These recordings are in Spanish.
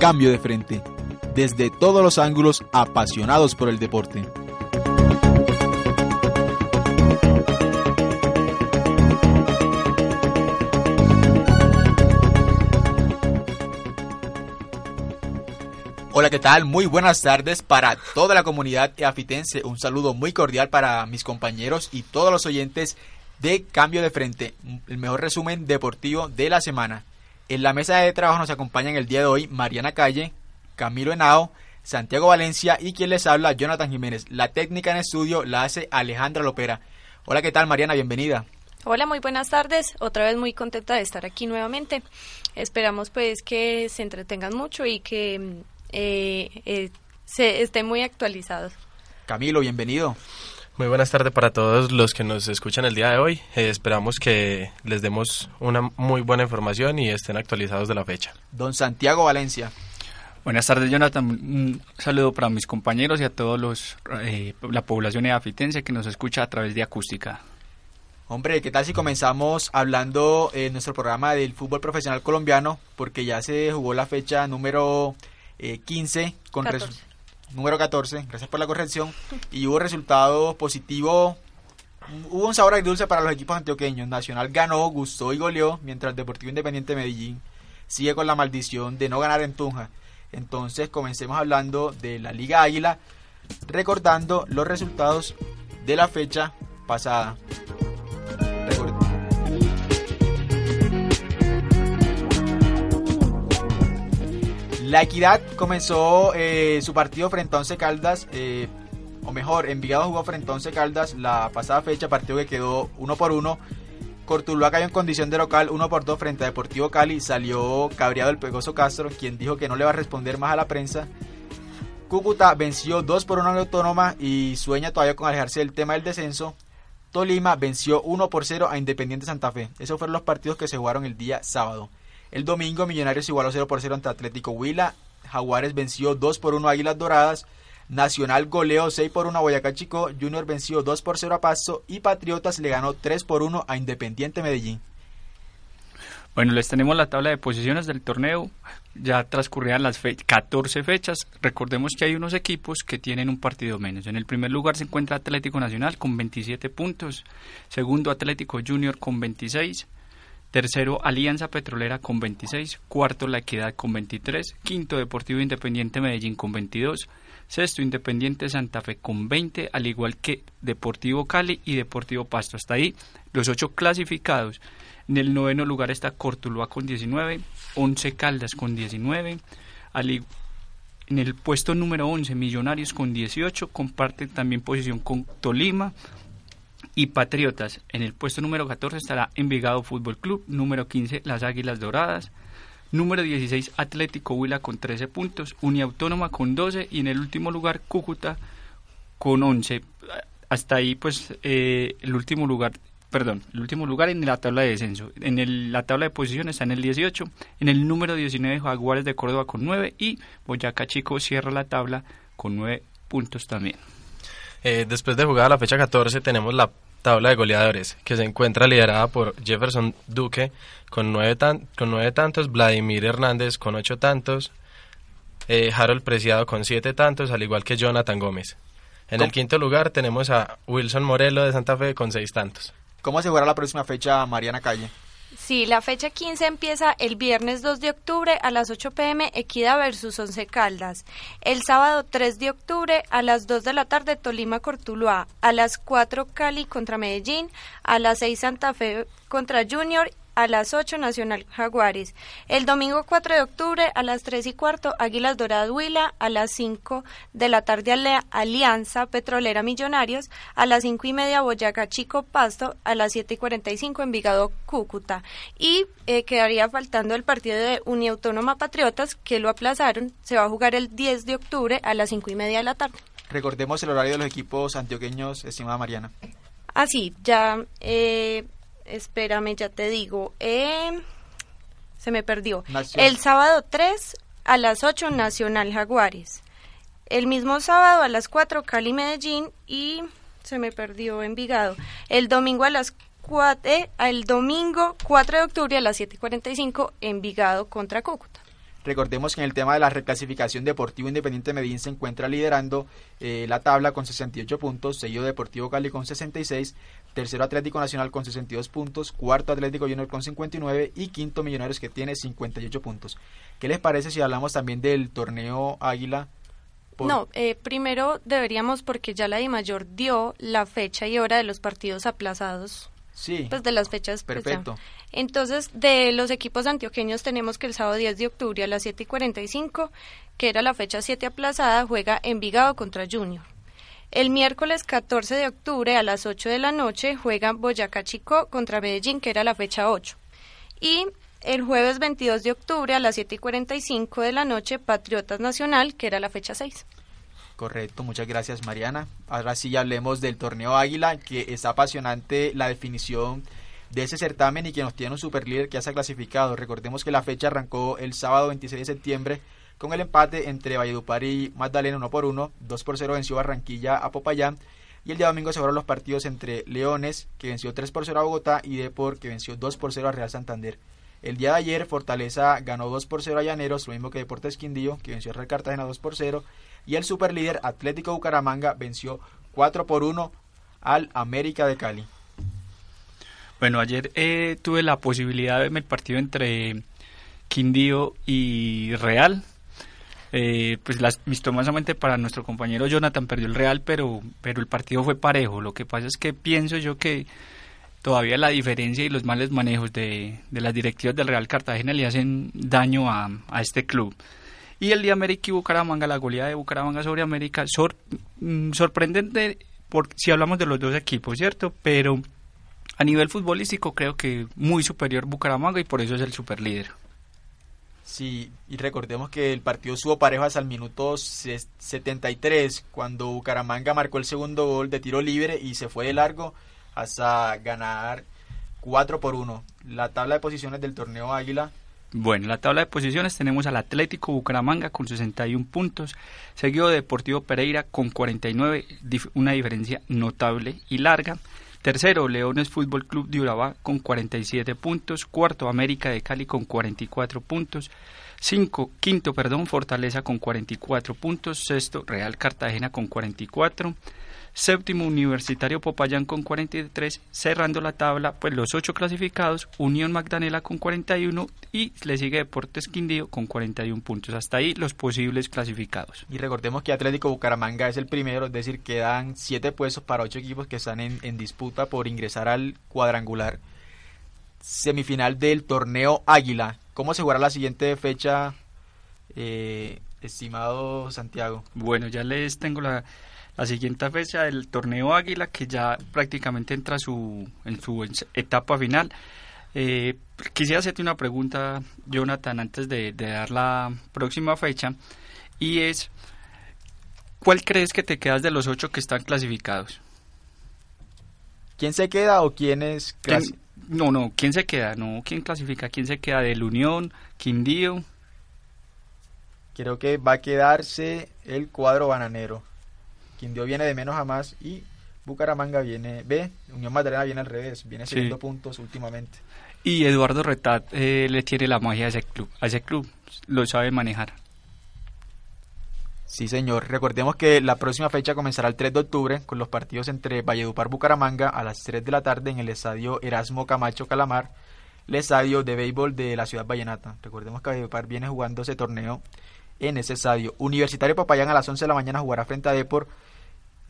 Cambio de Frente. Desde todos los ángulos apasionados por el deporte. Hola, ¿qué tal? Muy buenas tardes para toda la comunidad eafitense. Un saludo muy cordial para mis compañeros y todos los oyentes de Cambio de Frente, el mejor resumen deportivo de la semana. En la mesa de trabajo nos acompañan el día de hoy Mariana Calle, Camilo Henao, Santiago Valencia y quien les habla, Jonathan Jiménez. La técnica en estudio la hace Alejandra Lopera. Hola, ¿qué tal Mariana? Bienvenida. Hola, muy buenas tardes. Otra vez muy contenta de estar aquí nuevamente. Esperamos pues que se entretengan mucho y que eh, eh, se estén muy actualizados. Camilo, bienvenido. Muy buenas tardes para todos los que nos escuchan el día de hoy. Eh, esperamos que les demos una muy buena información y estén actualizados de la fecha. Don Santiago Valencia. Buenas tardes, Jonathan. Un saludo para mis compañeros y a todos los eh, la población eafitense que nos escucha a través de acústica. Hombre, ¿qué tal si comenzamos hablando en nuestro programa del fútbol profesional colombiano? Porque ya se jugó la fecha número 15 eh, con número 14, gracias por la corrección, y hubo resultado positivo, hubo un sabor agridulce para los equipos antioqueños, Nacional ganó, gustó y goleó, mientras Deportivo Independiente Medellín sigue con la maldición de no ganar en Tunja. Entonces comencemos hablando de la Liga Águila, recordando los resultados de la fecha pasada. La Equidad comenzó eh, su partido frente a Once Caldas, eh, o mejor, Envigado jugó frente a Once Caldas la pasada fecha, partido que quedó uno por uno. Cortuluá cayó en condición de local uno por dos frente a Deportivo Cali. Salió cabreado el Pegoso Castro, quien dijo que no le va a responder más a la prensa. Cúcuta venció 2 por 1 a la Autónoma y sueña todavía con alejarse del tema del descenso. Tolima venció 1 por 0 a Independiente Santa Fe. Esos fueron los partidos que se jugaron el día sábado. El domingo Millonarios igualó 0 por 0 ante Atlético Huila. Jaguares venció 2 por 1 a Águilas Doradas. Nacional goleó 6 por 1 a Boyacá Chico. Junior venció 2 por 0 a Pasto. Y Patriotas le ganó 3 por 1 a Independiente Medellín. Bueno, les tenemos la tabla de posiciones del torneo. Ya transcurrían las 14 fechas. Recordemos que hay unos equipos que tienen un partido menos. En el primer lugar se encuentra Atlético Nacional con 27 puntos. Segundo Atlético Junior con 26. Tercero, Alianza Petrolera con 26. Cuarto, La Equidad con 23. Quinto, Deportivo Independiente Medellín con 22. Sexto, Independiente Santa Fe con 20, al igual que Deportivo Cali y Deportivo Pasto. Hasta ahí los ocho clasificados. En el noveno lugar está Cortuluá con 19, 11 Caldas con 19. en el puesto número 11, Millonarios con 18, comparte también posición con Tolima, y Patriotas. En el puesto número 14 estará Envigado Fútbol Club, número 15 Las Águilas Doradas, número 16 Atlético Huila con 13 puntos, Uniautónoma con 12 y en el último lugar Cúcuta con 11. Hasta ahí pues eh, el último lugar perdón, el último lugar en la tabla de descenso. En la tabla de posiciones está en el 18, en el número 19 Jaguares de Córdoba con 9 y Boyacá Chico cierra la tabla con 9 puntos también. Eh, después de jugar la fecha 14 tenemos la tabla de goleadores, que se encuentra liderada por Jefferson Duque con nueve, con nueve tantos, Vladimir Hernández con ocho tantos, eh, Harold Preciado con siete tantos, al igual que Jonathan Gómez. En el quinto lugar tenemos a Wilson Morelo de Santa Fe con seis tantos. ¿Cómo se jugará la próxima fecha, Mariana Calle? Sí, la fecha 15 empieza el viernes 2 de octubre a las 8 pm Equidad versus Once Caldas. El sábado 3 de octubre a las 2 de la tarde Tolima Cortuluá. A las 4 Cali contra Medellín. A las 6 Santa Fe contra Junior a las 8 Nacional Jaguares. El domingo 4 de octubre a las 3 y cuarto Águilas Doradas Huila, a las 5 de la tarde Alianza Petrolera Millonarios, a las 5 y media Boyacá Chico Pasto, a las 7 y 45 Envigado Cúcuta. Y eh, quedaría faltando el partido de Uniautónoma Patriotas que lo aplazaron, se va a jugar el 10 de octubre a las 5 y media de la tarde. Recordemos el horario de los equipos antioqueños, estimada Mariana. Ah, sí, ya... Eh, espérame, ya te digo. Eh, se me perdió. El sábado 3 a las 8 Nacional Jaguares. El mismo sábado a las 4 Cali Medellín y se me perdió Envigado. El domingo a las 4, eh, el domingo 4 de octubre a las 7:45 Envigado contra Cúcuta. Recordemos que en el tema de la reclasificación Deportivo Independiente Medellín se encuentra liderando eh, la tabla con 68 puntos, seguido Deportivo Cali con 66, tercero Atlético Nacional con 62 puntos, cuarto Atlético Junior con 59 y quinto Millonarios que tiene 58 puntos. ¿Qué les parece si hablamos también del torneo Águila? No, eh, primero deberíamos, porque ya la Mayor dio la fecha y hora de los partidos aplazados. Sí. Pues de las fechas. pues, Perfecto. Entonces, de los equipos antioqueños tenemos que el sábado 10 de octubre a las 7 y 45, que era la fecha 7 aplazada, juega Envigado contra Junior. El miércoles 14 de octubre a las 8 de la noche juega Boyacá Chico contra Medellín, que era la fecha 8. Y el jueves 22 de octubre a las 7 y 45 de la noche, Patriotas Nacional, que era la fecha 6. Correcto, muchas gracias Mariana. Ahora sí hablemos del torneo Águila, que está apasionante la definición de ese certamen y que nos tiene un super líder que ya se ha clasificado. Recordemos que la fecha arrancó el sábado 26 de septiembre con el empate entre Valledupar y Magdalena 1 por 1, 2 por 0 venció Barranquilla a Popayán y el día domingo se fueron los partidos entre Leones que venció 3 por 0 a Bogotá y Depor que venció 2 por 0 a Real Santander. El día de ayer Fortaleza ganó 2 por 0 a Llaneros, lo mismo que Deportes Quindío que venció a Real Cartagena 2 por 0 y el superlíder Atlético Bucaramanga venció 4 por 1 al América de Cali. Bueno, ayer eh, tuve la posibilidad de ver el partido entre Quindío y Real. Eh, pues las, para nuestro compañero Jonathan perdió el Real, pero, pero el partido fue parejo. Lo que pasa es que pienso yo que todavía la diferencia y los males manejos de, de las directivas del Real Cartagena le hacen daño a, a este club. Y el de América y Bucaramanga, la goleada de Bucaramanga sobre América, sor, mm, sorprendente por, si hablamos de los dos equipos, ¿cierto? Pero a nivel futbolístico creo que muy superior Bucaramanga y por eso es el superlíder. Sí, y recordemos que el partido subo parejo hasta el minuto 73, cuando Bucaramanga marcó el segundo gol de tiro libre y se fue de largo hasta ganar 4 por 1. La tabla de posiciones del torneo Águila. Bueno, en la tabla de posiciones tenemos al Atlético Bucaramanga con 61 puntos, seguido de Deportivo Pereira con 49, una diferencia notable y larga. Tercero, Leones Fútbol Club de Urabá con 47 puntos. Cuarto, América de Cali con 44 puntos. Cinco, quinto, perdón, Fortaleza con 44 puntos. Sexto, Real Cartagena con 44. Séptimo, Universitario Popayán con 43. Cerrando la tabla, pues los ocho clasificados, Unión Magdalena con 41 y le sigue Deportes Quindío con 41 puntos. Hasta ahí los posibles clasificados. Y recordemos que Atlético Bucaramanga es el primero, es decir, quedan siete puestos para ocho equipos que están en, en disputa por ingresar al cuadrangular semifinal del torneo Águila. ¿Cómo se jugará la siguiente fecha, eh, estimado Santiago? Bueno, ya les tengo la, la siguiente fecha del torneo Águila, que ya prácticamente entra su, en su etapa final. Eh, quisiera hacerte una pregunta, Jonathan, antes de, de, dar la próxima fecha, y es, ¿cuál crees que te quedas de los ocho que están clasificados? ¿Quién se queda o quién es? ¿Quién, no, no, ¿quién se queda? No, ¿quién clasifica? ¿Quién se queda? ¿Del Unión? ¿Quindío? Creo que va a quedarse el cuadro bananero. Quindío viene de menos a más y Bucaramanga viene, ve, Unión Magdalena viene al revés, viene sí. puntos últimamente. Y Eduardo Retat eh, le tiene la magia a ese club, a ese club lo sabe manejar. Sí, señor. Recordemos que la próxima fecha comenzará el 3 de octubre con los partidos entre Valledupar Bucaramanga a las 3 de la tarde en el estadio Erasmo Camacho Calamar, el estadio de béisbol de la ciudad vallenata. Recordemos que Valledupar viene jugando ese torneo en ese estadio. Universitario Popayán a las 11 de la mañana jugará frente a Depor.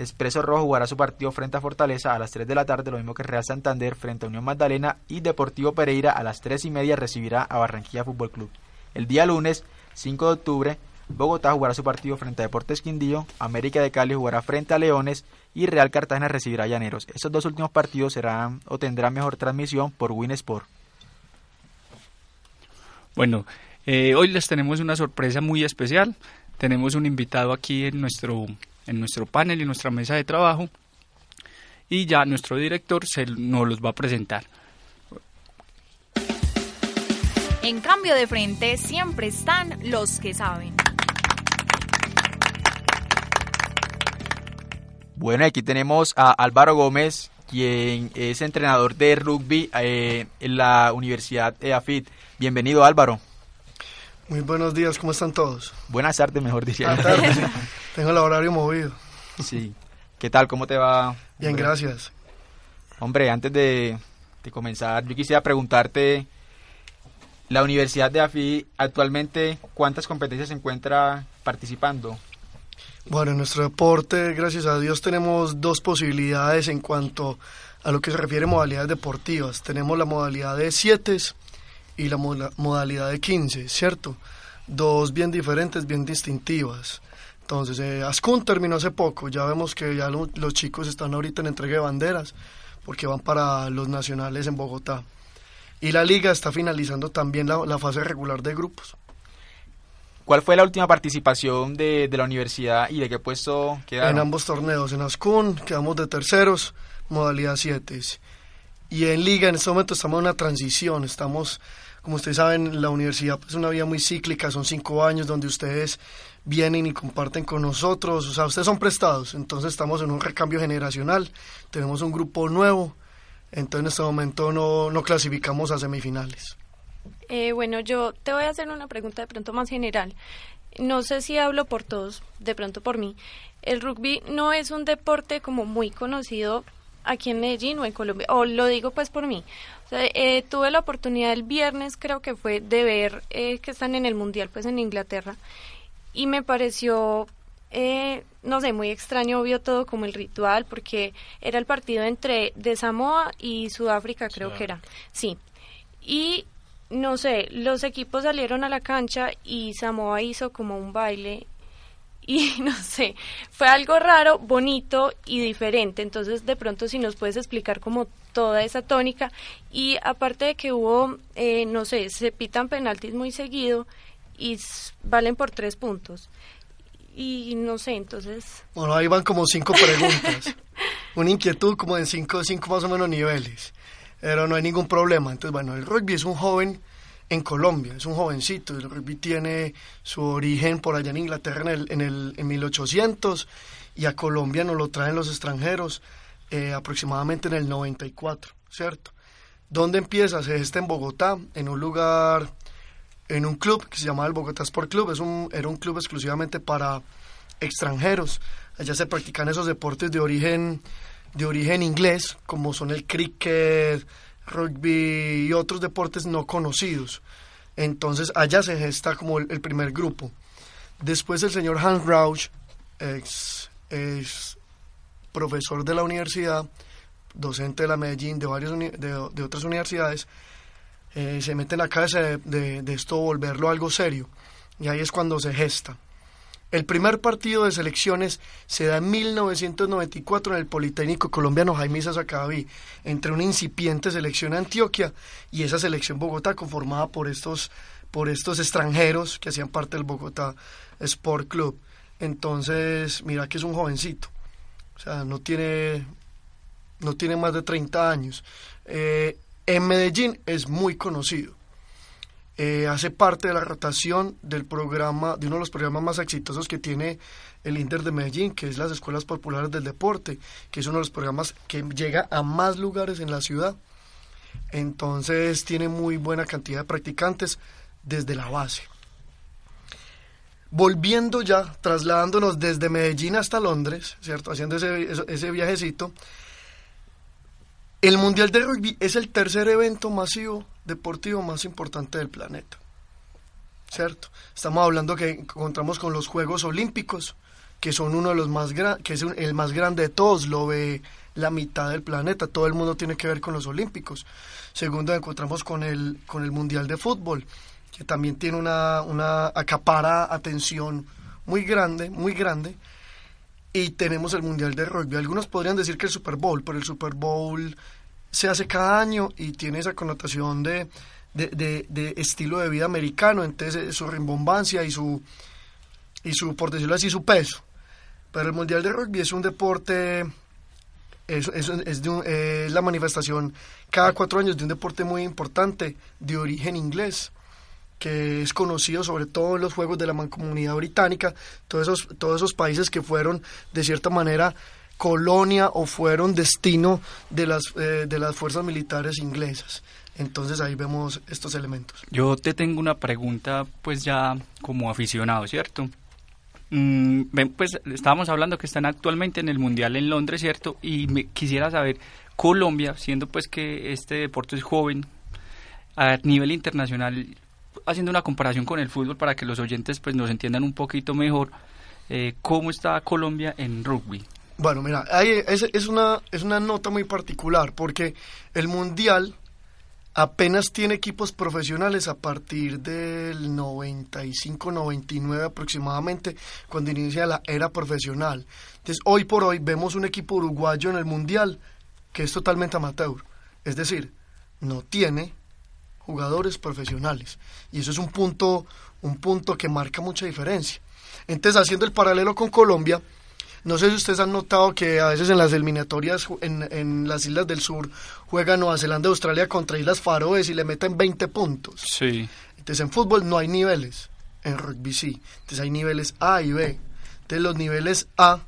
Expreso Rojo jugará su partido frente a Fortaleza a las 3 de la tarde, lo mismo que Real Santander frente a Unión Magdalena y Deportivo Pereira a las 3 y media recibirá a Barranquilla Fútbol Club. El día lunes, 5 de octubre, Bogotá jugará su partido frente a Deportes Quindío, América de Cali jugará frente a Leones y Real Cartagena recibirá a Llaneros. Estos dos últimos partidos serán o tendrán mejor transmisión por Winsport. Bueno, eh, hoy les tenemos una sorpresa muy especial. Tenemos un invitado aquí en nuestro, en nuestro panel y nuestra mesa de trabajo y ya nuestro director se nos los va a presentar. En cambio de frente siempre están los que saben. Bueno, aquí tenemos a Álvaro Gómez, quien es entrenador de rugby eh, en la Universidad EAFIT. Bienvenido Álvaro. Muy buenos días, ¿cómo están todos? Buenas tardes, mejor diría. Buenas tardes. Tengo el horario movido. Sí. ¿Qué tal? ¿Cómo te va? Bien, gracias. Hombre, antes de, de comenzar, yo quisiera preguntarte, la Universidad de AFI actualmente, ¿cuántas competencias se encuentra participando? Bueno, en nuestro deporte, gracias a Dios, tenemos dos posibilidades en cuanto a lo que se refiere a modalidades deportivas. Tenemos la modalidad de 7 y la modalidad de 15, ¿cierto? Dos bien diferentes, bien distintivas. Entonces, eh, Ascun terminó hace poco, ya vemos que ya los chicos están ahorita en entrega de banderas, porque van para los nacionales en Bogotá. Y la liga está finalizando también la, fase regular de grupos. ¿Cuál fue la última participación de, de, la universidad y de qué puesto quedaron? En ambos torneos, en Ascun quedamos de terceros, modalidad 7. Y en liga en este momento estamos en una transición, estamos como ustedes saben, la universidad es una vida muy cíclica, son cinco años donde ustedes vienen y comparten con nosotros, o sea, ustedes son prestados, entonces estamos en un recambio generacional, tenemos un grupo nuevo, entonces en este momento no, no clasificamos a semifinales. Eh, bueno, yo te voy a hacer una pregunta de pronto más general. No sé si hablo por todos, de pronto por mí. El rugby no es un deporte como muy conocido aquí en Medellín o en Colombia, o lo digo pues por mí. Eh, tuve la oportunidad el viernes, creo que fue, de ver eh, que están en el Mundial, pues en Inglaterra, y me pareció, eh, no sé, muy extraño, vio todo como el ritual, porque era el partido entre de Samoa y Sudáfrica, creo que era, sí. Y no sé, los equipos salieron a la cancha y Samoa hizo como un baile y no sé, fue algo raro, bonito y diferente. Entonces, de pronto, si nos puedes explicar como toda esa tónica. Y aparte de que hubo, eh, no sé, se pitan penaltis muy seguido y valen por tres puntos. Y no sé, entonces... Bueno, ahí van como cinco preguntas. Una inquietud como en cinco, cinco más o menos niveles. Pero no hay ningún problema. Entonces, bueno, el rugby es un joven en Colombia, es un jovencito, el rugby tiene su origen por allá en Inglaterra en, el, en, el, en 1800 y a Colombia nos lo traen los extranjeros eh, aproximadamente en el 94, ¿cierto? ¿Dónde empieza? Se está en Bogotá, en un lugar, en un club que se llama el Bogotá Sport Club, es un, era un club exclusivamente para extranjeros, allá se practican esos deportes de origen, de origen inglés, como son el cricket, rugby y otros deportes no conocidos. Entonces allá se gesta como el, primer grupo. Después el señor Hans Rauch, ex, ex, profesor de la universidad, docente de la Medellín, de, varios de, otras universidades, eh, se mete en la cabeza de, esto volverlo algo serio. Y ahí es cuando se gesta. El primer partido de selecciones se da en 1994 en el Politécnico Colombiano Jaime Sacadaví, entre una incipiente selección Antioquia y esa selección Bogotá conformada por estos, por estos extranjeros que hacían parte del Bogotá Sport Club. Entonces, mira que es un jovencito, o sea, no tiene, no tiene más de 30 años. Eh, en Medellín es muy conocido eh, hace parte de la rotación del programa, de uno de los programas más exitosos que tiene el Inter de Medellín, que es las Escuelas Populares del Deporte, que es uno de los programas que llega a más lugares en la ciudad. Entonces tiene muy buena cantidad de practicantes desde la base. Volviendo ya, trasladándonos desde Medellín hasta Londres, ¿cierto? Haciendo ese viajecito, el Mundial de Rugby es el tercer evento masivo deportivo más importante del planeta. ¿Cierto? Estamos hablando que encontramos con los Juegos Olímpicos, que son uno de los más que es el más grande de todos, lo ve la mitad del planeta, todo el mundo tiene que ver con los Olímpicos. Segundo, encontramos con el, con el Mundial de Fútbol, que también tiene una, una acapara atención muy grande, muy grande. Y tenemos el Mundial de Rugby. Algunos podrían decir que el Super Bowl, pero el Super Bowl se hace cada año y tiene esa connotación de, de, estilo de vida americano, entonces eh, su rimbombancia y su, y su, por decirlo así, su peso. Pero el Mundial de Rugby es un deporte, es, es, es, de la manifestación cada cuatro años de un deporte muy importante de origen inglés que es conocido sobre todo en los Juegos de la Mancomunidad Británica, todos esos, todos esos países que fueron de cierta manera colonia o fueron destino de las, eh, de las fuerzas militares inglesas. Entonces ahí vemos estos elementos. Yo te tengo una pregunta, pues ya como aficionado, ¿cierto? Mm, pues estábamos hablando que están actualmente en el Mundial en Londres, ¿cierto? Y me quisiera saber, Colombia, siendo pues que este deporte es joven, a nivel internacional, haciendo una comparación con el fútbol para que los oyentes pues nos entiendan un poquito mejor, eh, ¿cómo está Colombia en rugby? Bueno, mira, ahí es, es, una, es una nota muy particular porque el Mundial apenas tiene equipos profesionales a partir del 95-99 aproximadamente, cuando inicia la era profesional. Entonces, hoy por hoy vemos un equipo uruguayo en el Mundial que es totalmente amateur, es decir, no tiene jugadores profesionales. Y eso es un punto, un punto que marca mucha diferencia. Entonces, haciendo el paralelo con Colombia, no sé si ustedes han notado que a veces en las eliminatorias en, en las islas del sur juega Nueva Zelanda y Australia contra Islas Faroes y le meten 20 puntos. Sí. Entonces en fútbol no hay niveles, en rugby sí. Entonces hay niveles A y B. Entonces los niveles A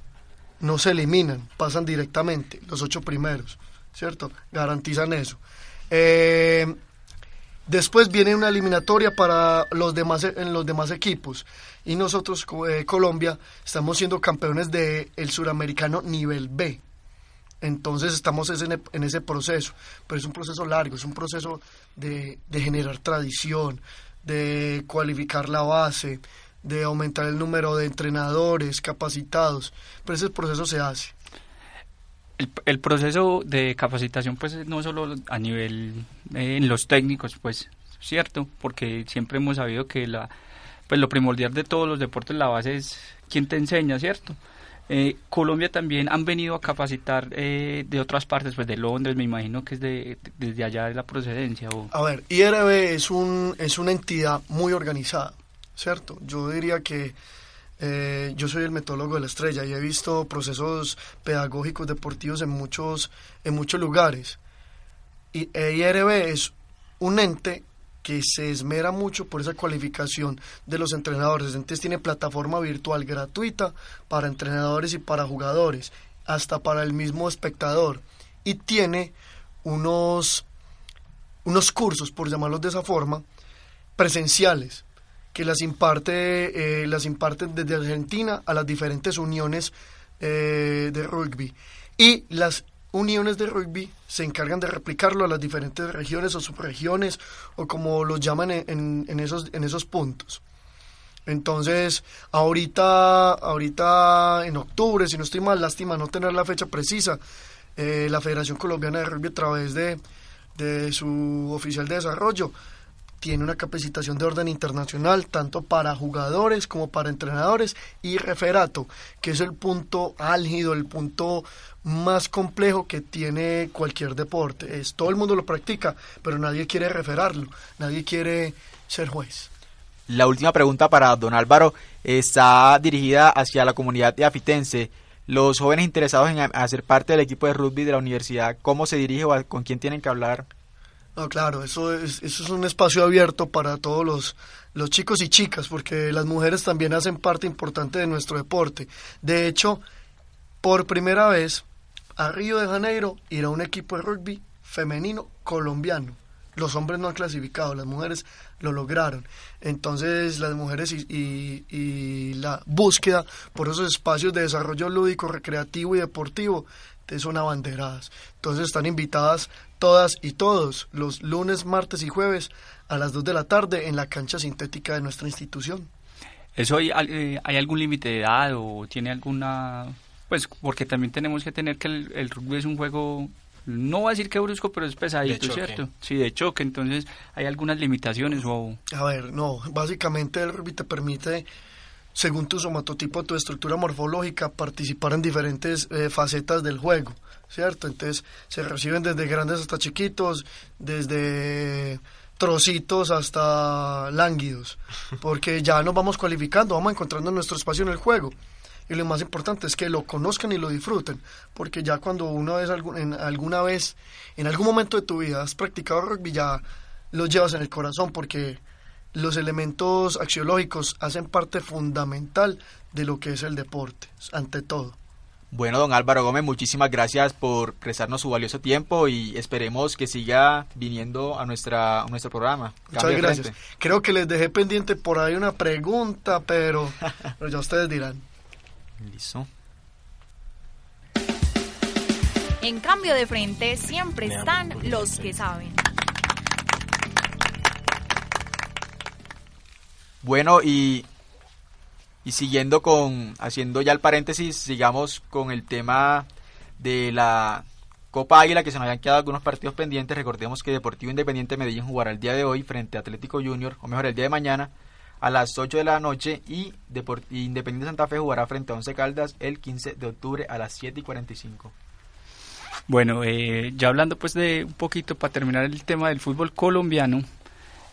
no se eliminan, pasan directamente, los ocho primeros, ¿cierto? Garantizan eso. Eh, después viene una eliminatoria para los demás, en los demás equipos y nosotros, eh, Colombia, estamos siendo campeones del el suramericano nivel B. Entonces estamos en, ese proceso, pero es un proceso largo, es un proceso de, de generar tradición, de cualificar la base, de aumentar el número de entrenadores capacitados, pero ese proceso se hace. El, proceso de capacitación, pues no solo a nivel eh, en los técnicos, pues cierto, porque siempre hemos sabido que la, pues lo primordial de todos los deportes, la base es quien te enseña, ¿cierto? Eh, Colombia también han venido a capacitar eh, de otras partes, pues de Londres, me imagino que es de, desde allá de la procedencia. O... A ver, IRB es, un, es una entidad muy organizada, ¿cierto? Yo diría que eh, yo soy el metólogo de la estrella y he visto procesos pedagógicos deportivos en muchos, en muchos lugares. Y IRB es un ente que se esmera mucho por esa cualificación de los entrenadores. Entonces tiene plataforma virtual gratuita para entrenadores y para jugadores, hasta para el mismo espectador. Y tiene unos, unos cursos, por llamarlos de esa forma, presenciales, que las imparte, eh, las imparten desde Argentina a las diferentes uniones eh, de rugby. Y las uniones de rugby se encargan de replicarlo a las diferentes regiones o subregiones o como los llaman en, en, esos, en esos puntos. Entonces, ahorita, ahorita en octubre, si no estoy mal, lástima no tener la fecha precisa, eh, la Federación Colombiana de Rugby a través de, de su oficial de desarrollo tiene una capacitación de orden internacional tanto para jugadores como para entrenadores y referato, que es el punto álgido, el punto más complejo que tiene cualquier deporte. Es todo el mundo lo practica, pero nadie quiere referarlo, nadie quiere ser juez. La última pregunta para don Álvaro está dirigida hacia la comunidad de afitense. Los jóvenes interesados en hacer parte del equipo de rugby de la universidad, ¿cómo se dirige o con quién tienen que hablar? No, claro, eso es, eso es un espacio abierto para todos los, los chicos y chicas, porque las mujeres también hacen parte importante de nuestro deporte. De hecho, por primera vez, a Río de Janeiro irá un equipo de rugby femenino colombiano. Los hombres no han clasificado, las mujeres lo lograron. Entonces las mujeres y, y, y la búsqueda por esos espacios de desarrollo lúdico, recreativo y deportivo son abanderadas. Entonces están invitadas todas y todos los lunes, martes y jueves a las 2 de la tarde en la cancha sintética de nuestra institución. ¿Eso hay, eh, hay algún límite de edad o tiene alguna...? Pues porque también tenemos que tener que el, rugby es un juego no voy a decir que brusco, pero es pesadito, ¿cierto? Sí, de choque, entonces hay algunas limitaciones o... A ver, no, básicamente el rugby te permite según tu somatotipo, tu estructura morfológica, participar en diferentes eh, facetas del juego, ¿cierto? Entonces se reciben desde grandes hasta chiquitos, desde trocitos hasta lánguidos, porque ya nos vamos cualificando, vamos encontrando nuestro espacio en el juego. Y lo más importante es que lo conozcan y lo disfruten, porque ya cuando uno es en alguna vez, en algún momento de tu vida has practicado rugby, ya lo llevas en el corazón, porque los elementos axiológicos hacen parte fundamental de lo que es el deporte, ante todo. Bueno, don Álvaro Gómez, muchísimas gracias por prestarnos su valioso tiempo y esperemos que siga viniendo a, nuestra, a nuestro programa. Muchas Cambio gracias. frente. Creo que les dejé pendiente por ahí una pregunta, pero, pero ya ustedes dirán. Listo. En cambio de frente siempre están los que saben. Bueno, y, y siguiendo con, haciendo ya el paréntesis, sigamos con el tema de la Copa Águila, que se nos habían quedado algunos partidos pendientes. Recordemos que Deportivo Independiente Medellín jugará el día de hoy frente a Atlético Junior, o mejor, el día de mañana a las 8 de la noche y, Depor- y Independiente Santa Fe jugará frente a Once Caldas el 15 de octubre a las 7 y 45. Bueno, eh, ya hablando pues de un poquito para terminar el tema del fútbol colombiano,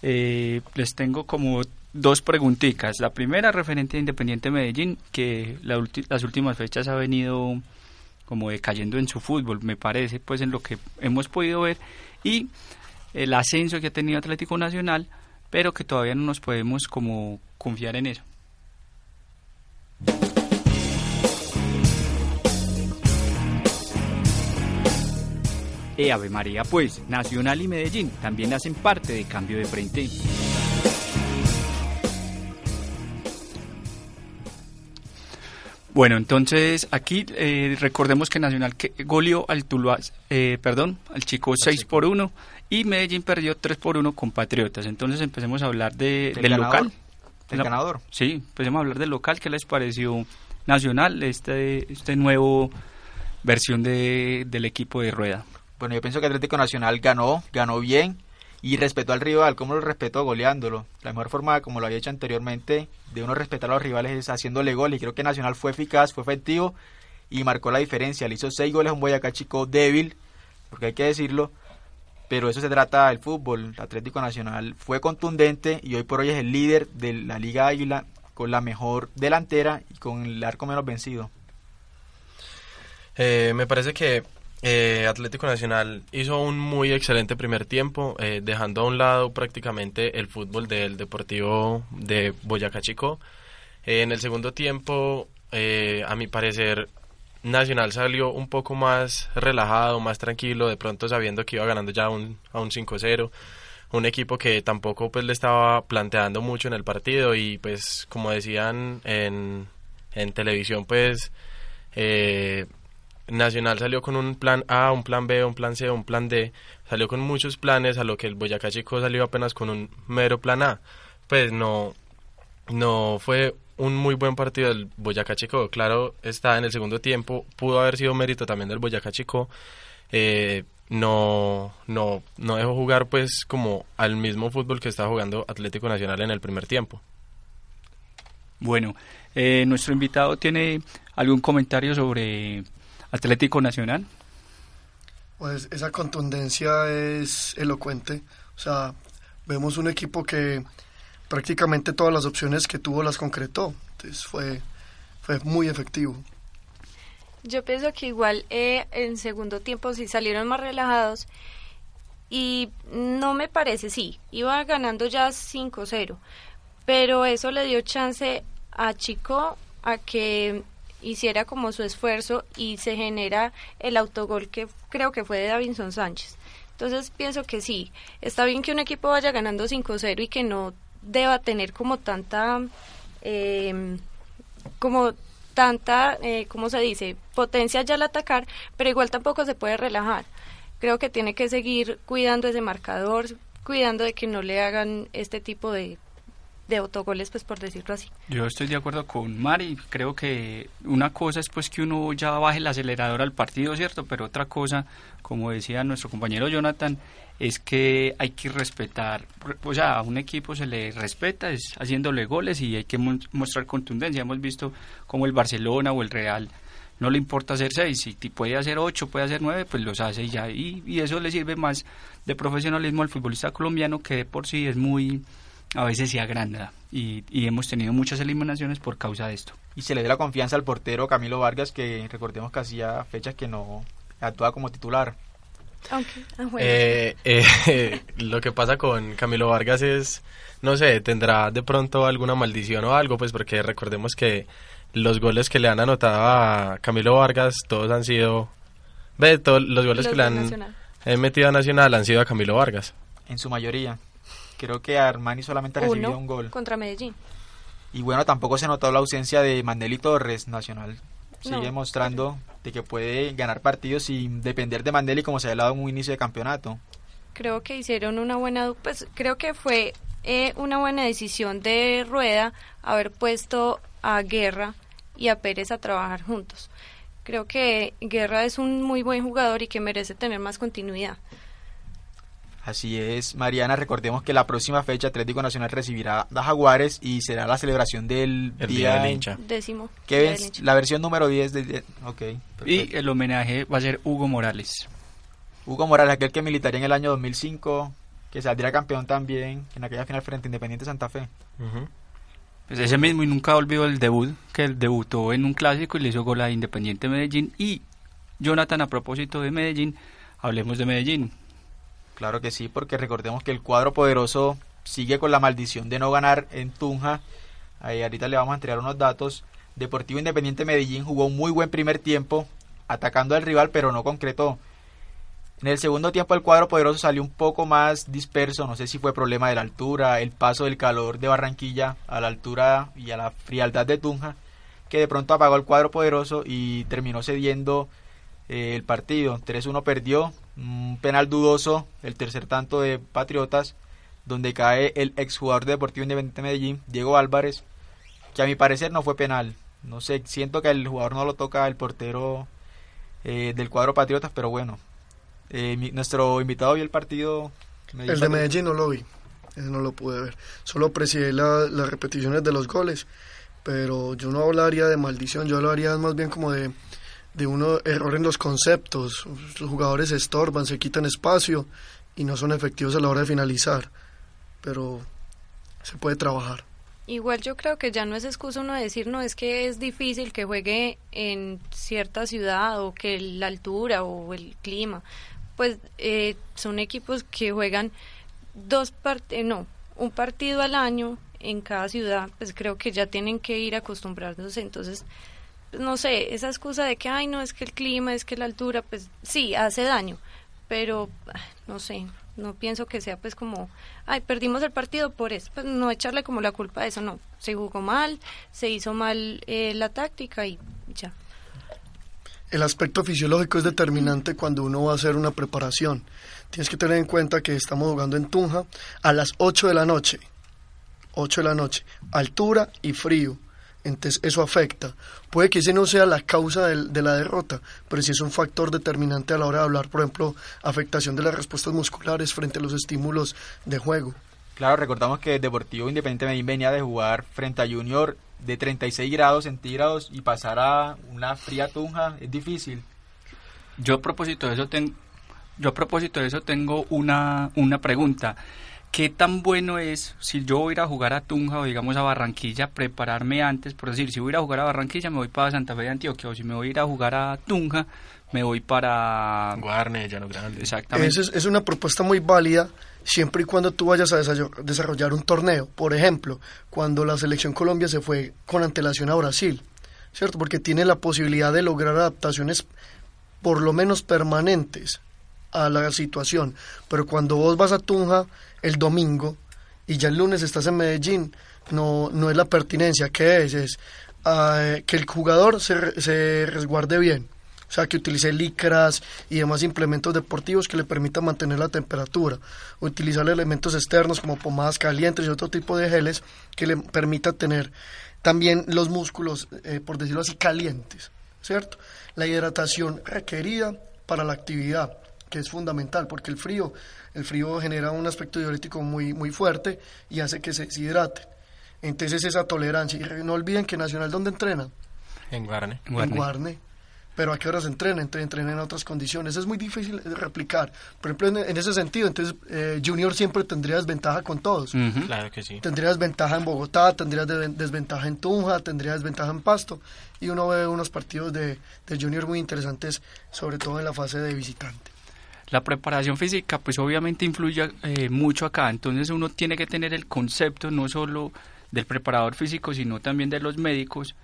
eh, les tengo como dos preguntitas. La primera referente a Independiente Medellín, que la las últimas fechas ha venido como decayendo en su fútbol, me parece, pues en lo que hemos podido ver, y el ascenso que ha tenido Atlético Nacional, pero que todavía no nos podemos como confiar en eso. Eh, Ave María, pues, Nacional y Medellín también hacen parte de cambio de frente. Bueno, entonces aquí eh, recordemos que Nacional que goleó al Tuluá, eh, perdón, al Chico 6 por 1 y Medellín perdió 3 por 1 con Patriotas. Entonces empecemos a hablar de, Del ganador, local. El La- ganador. Sí, empecemos a hablar del local. ¿Qué les pareció Nacional, este, este nuevo versión de, del equipo de Rueda? Bueno, yo pienso que Atlético Nacional ganó, ganó bien y respetó al rival. ¿Cómo lo respetó? Goleándolo. La mejor forma, como lo había hecho anteriormente, de uno respetar a los rivales es haciéndole gol. Y creo que Nacional fue eficaz, fue efectivo y marcó la diferencia. Le hizo seis goles a un Boyacá Chico débil, porque hay que decirlo. Pero eso se trata del fútbol. El Atlético Nacional fue contundente y hoy por hoy es el líder de la Liga Águila con la mejor delantera y con el arco menos vencido. Eh, me parece que eh, Atlético Nacional hizo un muy excelente primer tiempo, eh, dejando a un lado prácticamente el fútbol del Deportivo de Boyacá Chico. Eh, en el segundo tiempo, eh, a mi parecer, Nacional salió un poco más relajado, más tranquilo, de pronto sabiendo que iba ganando ya un, a un 5-0 un equipo que tampoco pues le estaba planteando mucho en el partido y pues como decían en, en televisión pues eh, Nacional salió con un plan A, un plan B, un plan C, un plan D, salió con muchos planes a lo que el Boyacá Chico salió apenas con un mero plan A, pues no no fue un muy buen partido del Boyacá Chico, claro está en el segundo tiempo, pudo haber sido mérito también del Boyacá Chico, eh, no, no, no dejó jugar pues como al mismo fútbol que estaba jugando Atlético Nacional en el primer tiempo. Bueno, eh, nuestro invitado tiene algún comentario sobre Atlético Nacional. Pues esa contundencia es elocuente. O sea, vemos un equipo que prácticamente todas las opciones que tuvo las concretó. Entonces fue, fue muy efectivo. Yo pienso que igual eh, en segundo tiempo sí salieron más relajados y no me parece, sí, iba ganando ya 5-0, pero eso le dio chance a Chico a que hiciera como su esfuerzo y se genera el autogol que creo que fue de Davinson Sánchez. Entonces pienso que sí, está bien que un equipo vaya ganando 5-0 y que no deba tener como tanta... Eh, como tanta, eh, ¿cómo se dice? Potencia ya al atacar, pero igual tampoco se puede relajar. Creo que tiene que seguir cuidando ese marcador, cuidando de que no le hagan este tipo de, de autogoles, pues por decirlo así. Yo estoy de acuerdo con Mari, creo que una cosa es pues que uno ya baje el acelerador al partido, ¿cierto? Pero otra cosa, como decía nuestro compañero Jonathan, es que hay que respetar, o sea, a un equipo se le respeta es haciéndole goles y hay que mo- mostrar contundencia. Hemos visto como el Barcelona o el Real no le importa hacer seis, si puede hacer ocho, puede hacer nueve, pues los hace ya. Y, y eso le sirve más de profesionalismo al futbolista colombiano que de por sí es muy, a veces se agranda. Y, y hemos tenido muchas eliminaciones por causa de esto. Y se le dé la confianza al portero Camilo Vargas, que recordemos que hacía fechas que no actuaba como titular. Aunque, ah, bueno. Eh, eh, lo que pasa con Camilo Vargas es, no sé, tendrá de pronto alguna maldición o algo, pues porque recordemos que los goles que le han anotado a Camilo Vargas, todos han sido... Ve, todos los goles Los que le han, Nacional. han metido a Nacional han sido a Camilo Vargas. En su mayoría. Creo que Armani solamente ha recibido Uno un gol. contra Medellín. Y bueno, tampoco se notó la ausencia de Mandeli Torres, Nacional. Sigue No. mostrando de que puede ganar partidos sin depender de Mandeli como se ha hablado en un inicio de campeonato. Creo que hicieron una buena, pues creo que fue eh, una buena decisión de Rueda haber puesto a Guerra y a Pérez a trabajar juntos. Creo que Guerra es un muy buen jugador y que merece tener más continuidad. Así es, Mariana, recordemos que la próxima fecha Atlético Nacional recibirá a Jaguares y será la celebración del El Día del Hincha. Décimo. ¿Qué Día ves? del hincha. La versión número 10 de... Ok, Y el homenaje va a ser Hugo Morales. Hugo Morales, aquel que militaría en el año 2005, que saldría campeón también en aquella final frente a Independiente Santa Fe. Ujú. Pues ese mismo y nunca olvidó el debut, que él debutó en un clásico y le hizo gol a Independiente Medellín. Y Jonathan, a propósito de Medellín, hablemos de Medellín. Claro que sí, porque recordemos que el cuadro poderoso sigue con la maldición de no ganar en Tunja. Ahí ahorita le vamos a entregar unos datos. Deportivo Independiente Medellín jugó un muy buen primer tiempo, atacando al rival, pero no concretó. En el segundo tiempo el cuadro poderoso salió un poco más disperso, no sé si fue problema de la altura, el paso del calor de Barranquilla a la altura y a la frialdad de Tunja, que de pronto apagó el cuadro poderoso y terminó cediendo eh, el partido. 3-1 perdió, un penal dudoso, el tercer tanto de Patriotas, donde cae el exjugador de Deportivo Independiente Medellín, Diego Álvarez, que a mi parecer no fue penal. No sé, siento que el jugador no lo toca el portero eh, del cuadro Patriotas, pero bueno. Eh, mi- nuestro invitado vio el partido. El de Medellín no lo vi, ese no lo pude ver. Solo aprecié la- las repeticiones de los goles, pero yo no hablaría de maldición, yo hablaría más bien como de, de uno error en los conceptos. Los jugadores se estorban, se quitan espacio y no son efectivos a la hora de finalizar, pero se puede trabajar. Igual yo creo que ya no es excusa uno decir, no, es que es difícil que juegue en cierta ciudad o que la altura o el clima. Pues eh, son equipos que juegan dos partidos, no, un partido al año en cada ciudad, pues creo que ya tienen que ir acostumbrándose. Entonces, no sé, esa excusa de que, ay, no, es que el clima, es que la altura, pues sí, hace daño, pero ah, no sé, no pienso que sea pues como, ay, perdimos el partido por eso, pues no echarle como la culpa a eso, no, se jugó mal, se hizo mal eh, la táctica y ya. El aspecto fisiológico es determinante cuando uno va a hacer una preparación. Tienes que tener en cuenta que estamos jugando en Tunja a las 8 de la noche. 8 de la noche. Altura y frío. Entonces eso afecta. Puede que ese no sea la causa del- de, la derrota, pero sí es un factor determinante a la hora de hablar, por ejemplo, afectación de las respuestas musculares frente a los estímulos de juego. Claro, recordamos que Deportivo Independiente Medellín venía de jugar frente a Junior de 36 grados centígrados y pasar a una fría Tunja es difícil. Yo a propósito de eso, ten- yo a propósito de eso tengo una, una pregunta. ¿Qué tan bueno es si yo voy a ir a jugar a Tunja o digamos a Barranquilla, prepararme antes? Por decir, si voy a ir a jugar a Barranquilla me voy para Santa Fe de Antioquia o si me voy a ir a jugar a Tunja me voy para... Guarne, Llano Grande. Exactamente. Esa es, es una propuesta muy válida siempre y cuando tú vayas a desarrollar un torneo. Por ejemplo, cuando la selección Colombia se fue con antelación a Brasil, ¿cierto? Porque tiene la posibilidad de lograr adaptaciones por lo menos permanentes a la situación. Pero cuando vos vas a Tunja el domingo y ya el lunes estás en Medellín, no, no es la pertinencia. ¿Qué es? Es ah, que el jugador se, se resguarde bien. O sea, que utilice licras y demás implementos deportivos que le permitan mantener la temperatura. Utilizar elementos externos como pomadas calientes y otro tipo de geles que le permita tener también los músculos, eh, por decirlo así, calientes. ¿Cierto? La hidratación requerida para la actividad, que es fundamental, porque el frío, el frío genera un aspecto diurético muy, muy fuerte y hace que se deshidrate. Entonces esa tolerancia. Y no olviden que Nacional, ¿dónde entrena? En Guarne. en Guarne. Pero a qué horas entrena, entonces entrena en otras condiciones. Es muy difícil de replicar. Por ejemplo, en, en ese sentido, entonces eh, Junior siempre tendría desventaja con todos. Claro que sí. Tendría desventaja en Bogotá, tendría de- desventaja en Tunja, tendría desventaja en Pasto. Y uno ve unos partidos de, de Junior muy interesantes, sobre todo en la fase de visitante. La preparación física pues obviamente influye eh, mucho acá, entonces uno tiene que tener el concepto no solo del preparador físico, sino también de los médicos,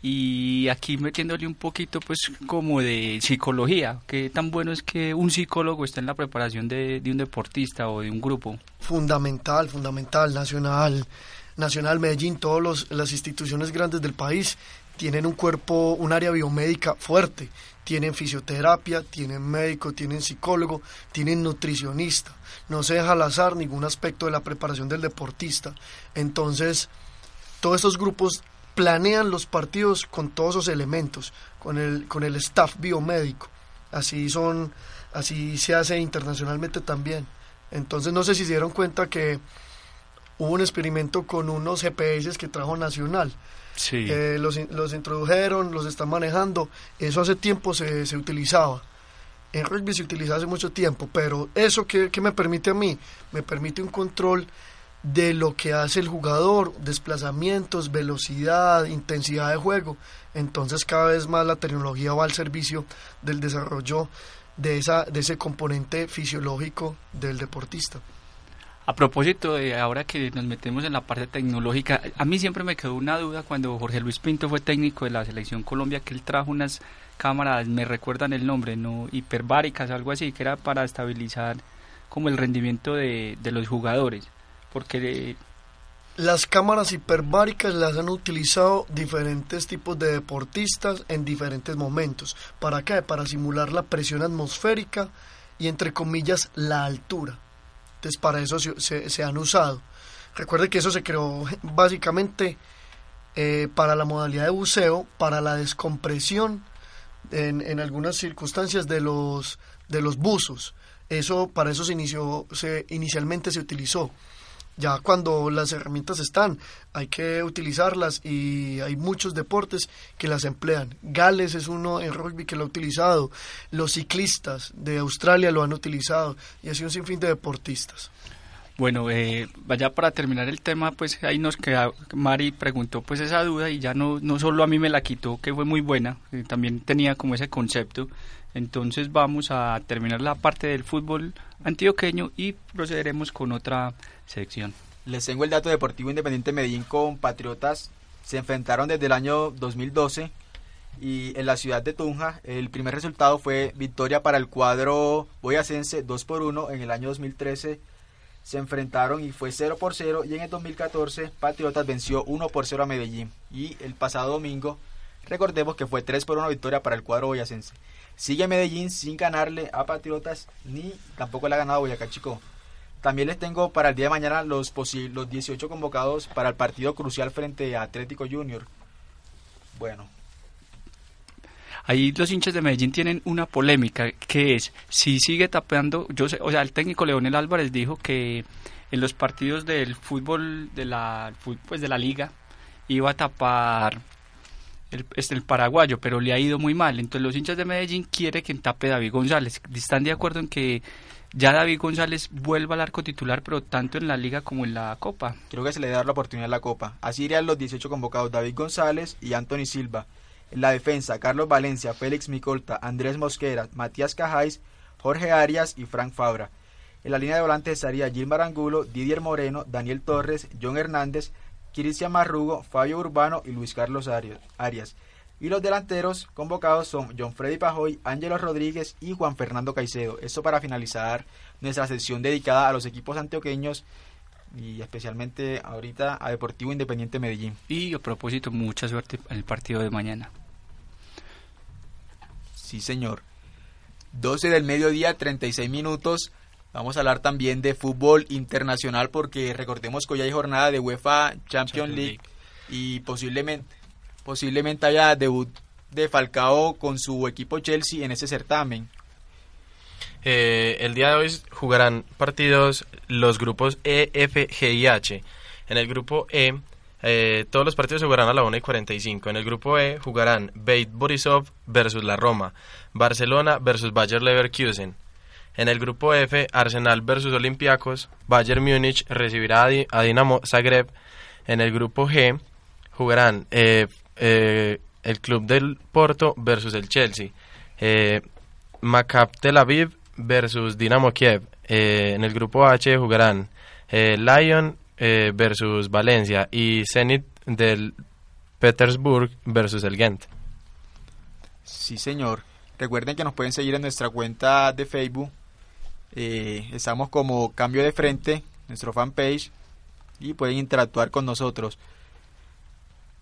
Y aquí metiéndole un poquito pues como de psicología, qué tan bueno es que un psicólogo esté en la preparación de, de un deportista o de un grupo. Fundamental, fundamental, nacional, nacional Medellín, todas las instituciones grandes del país tienen un cuerpo, un área biomédica fuerte, tienen fisioterapia, tienen médico, tienen psicólogo, tienen nutricionista, no se deja al azar ningún aspecto de la preparación del deportista. Entonces, todos estos grupos planean los partidos con todos esos elementos, con el, con el staff biomédico. Así son, así se hace internacionalmente también. Entonces no sé si se dieron cuenta que hubo un experimento con unos GPS que trajo Nacional. Sí. Eh, los, los, introdujeron, los están manejando. Eso hace tiempo se, se utilizaba. En rugby se utiliza hace mucho tiempo, pero eso que, que me permite a mí, me permite un control de lo que hace el jugador, desplazamientos, velocidad, intensidad de juego. Entonces cada vez más la tecnología va al servicio del desarrollo de, esa, de ese componente fisiológico del deportista. A propósito de ahora que nos metemos en la parte tecnológica, a mí siempre me quedó una duda cuando Jorge Luis Pinto fue técnico de la selección Colombia, que él trajo unas cámaras, me recuerdan el nombre, no hiperbáricas, algo así, que era para estabilizar como el rendimiento de, de los jugadores porque las cámaras hiperbáricas las han utilizado diferentes tipos de deportistas en diferentes momentos. ¿Para qué? Para simular la presión atmosférica y entre comillas la altura. Entonces para eso se, se, han usado. Recuerde que eso se creó básicamente eh, para la modalidad de buceo, para la descompresión en, en algunas circunstancias de los, de los buzos. Eso, para eso se inició, se, inicialmente se utilizó ya cuando las herramientas están, hay que utilizarlas y hay muchos deportes que las emplean. Gales es uno en rugby que lo ha utilizado, los ciclistas de Australia lo han utilizado y así un sinfín de deportistas. Bueno, eh, vaya para terminar el tema, pues ahí nos queda, Mari preguntó pues esa duda y ya no, no solo a mí me la quitó, que fue muy buena, eh, también tenía como ese concepto. Entonces vamos a terminar la parte del fútbol antioqueño y procederemos con otra sección. Les tengo el dato deportivo Independiente Medellín con Patriotas. Se enfrentaron desde el año 2012 y en la ciudad de Tunja el primer resultado fue victoria para el cuadro boyacense 2 por 1 en el año 2013 se enfrentaron y fue 0 por 0 y en el 2014 Patriotas venció 1 por 0 a Medellín y el pasado domingo recordemos que fue 3 por 1 victoria para el cuadro boyacense sigue Medellín sin ganarle a Patriotas ni tampoco le ha ganado Boyacá Chico también les tengo para el día de mañana los, los 18 convocados para el partido crucial frente a Atlético Junior. Bueno. Ahí los hinchas de Medellín tienen una polémica que es si sigue tapeando, yo sé, o sea, el técnico Leonel Álvarez dijo que en los partidos del fútbol de la pues de la liga iba a tapar el, este, el paraguayo, pero le ha ido muy mal. Entonces los hinchas de Medellín quieren que tape David González. ¿Están de acuerdo en que ya David González vuelva al arco titular, pero tanto en la liga como en la Copa. Creo que se le dar la oportunidad en la Copa. Así irían los 18 convocados David González y Anthony Silva. En la defensa, Carlos Valencia, Félix Micolta, Andrés Mosquera, Matías Cajáis, Jorge Arias y Frank Fabra. En la línea de volantes estaría Gil Marangulo, Didier Moreno, Daniel Torres, John Hernández, Cristian Marrugo, Fabio Urbano y Luis Carlos Arias. Y los delanteros convocados son John Freddy Pajoy, Ángelo Rodríguez y Juan Fernando Caicedo. Esto para finalizar nuestra sesión dedicada a los equipos antioqueños y especialmente ahorita a Deportivo Independiente Medellín. Y a propósito, mucha suerte en el partido de mañana. Sí, señor. 12 del mediodía, 36 minutos. Vamos a hablar también de fútbol internacional porque recordemos que hoy hay jornada de UEFA Champions League y posiblemente posiblemente haya debut de Falcao con su equipo Chelsea en ese certamen. Eh, el día de hoy jugarán partidos los grupos E, F, G y H. En el grupo E, eh, todos los partidos se jugarán a la 1 y 45. En el grupo E jugarán Beit Borisov versus la Roma, Barcelona versus Bayer Leverkusen. En el grupo F, Arsenal versus Olympiacos, Bayern Múnich recibirá a, Dinamo Zagreb. En el grupo G jugarán eh, eh, el club del Porto versus el Chelsea. Eh, Tel Aviv versus Dinamo Kiev. Eh, en el grupo H jugarán Lyon versus Valencia y Zenit del Petersburg versus el Ghent. Sí, señor. Recuerden que nos pueden seguir en nuestra cuenta de Facebook. Eh, estamos como Cambio de Frente, nuestro fanpage, y pueden interactuar con nosotros.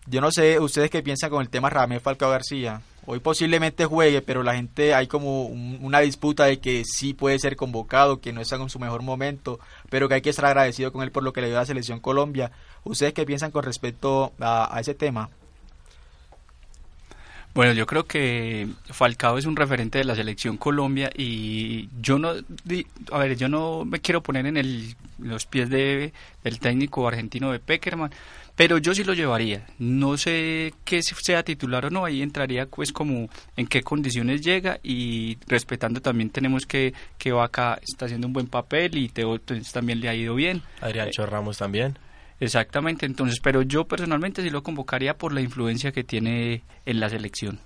Yo no sé, ustedes qué piensan con el tema Ramel Falcao García. Hoy posiblemente juegue, pero la gente hay como un- una disputa de que sí puede ser convocado, que no está en su mejor momento, pero que hay que estar agradecido con él por lo que le dio a la selección Colombia. ¿Ustedes qué piensan con respecto a, a ese tema? Bueno, yo creo que Falcao es un referente de la selección Colombia y yo no, a ver, yo no me quiero poner en el, los pies de, del técnico argentino de Peckerman, pero yo sí lo llevaría. No sé que sea titular o no, ahí entraría pues como en qué condiciones llega y respetando también tenemos que que Vaca está haciendo un buen papel y Teo pues, también le ha ido bien. Adrián Eh, Ramos también. Exactamente, entonces, pero yo personalmente sí lo convocaría por la influencia que tiene en la selección.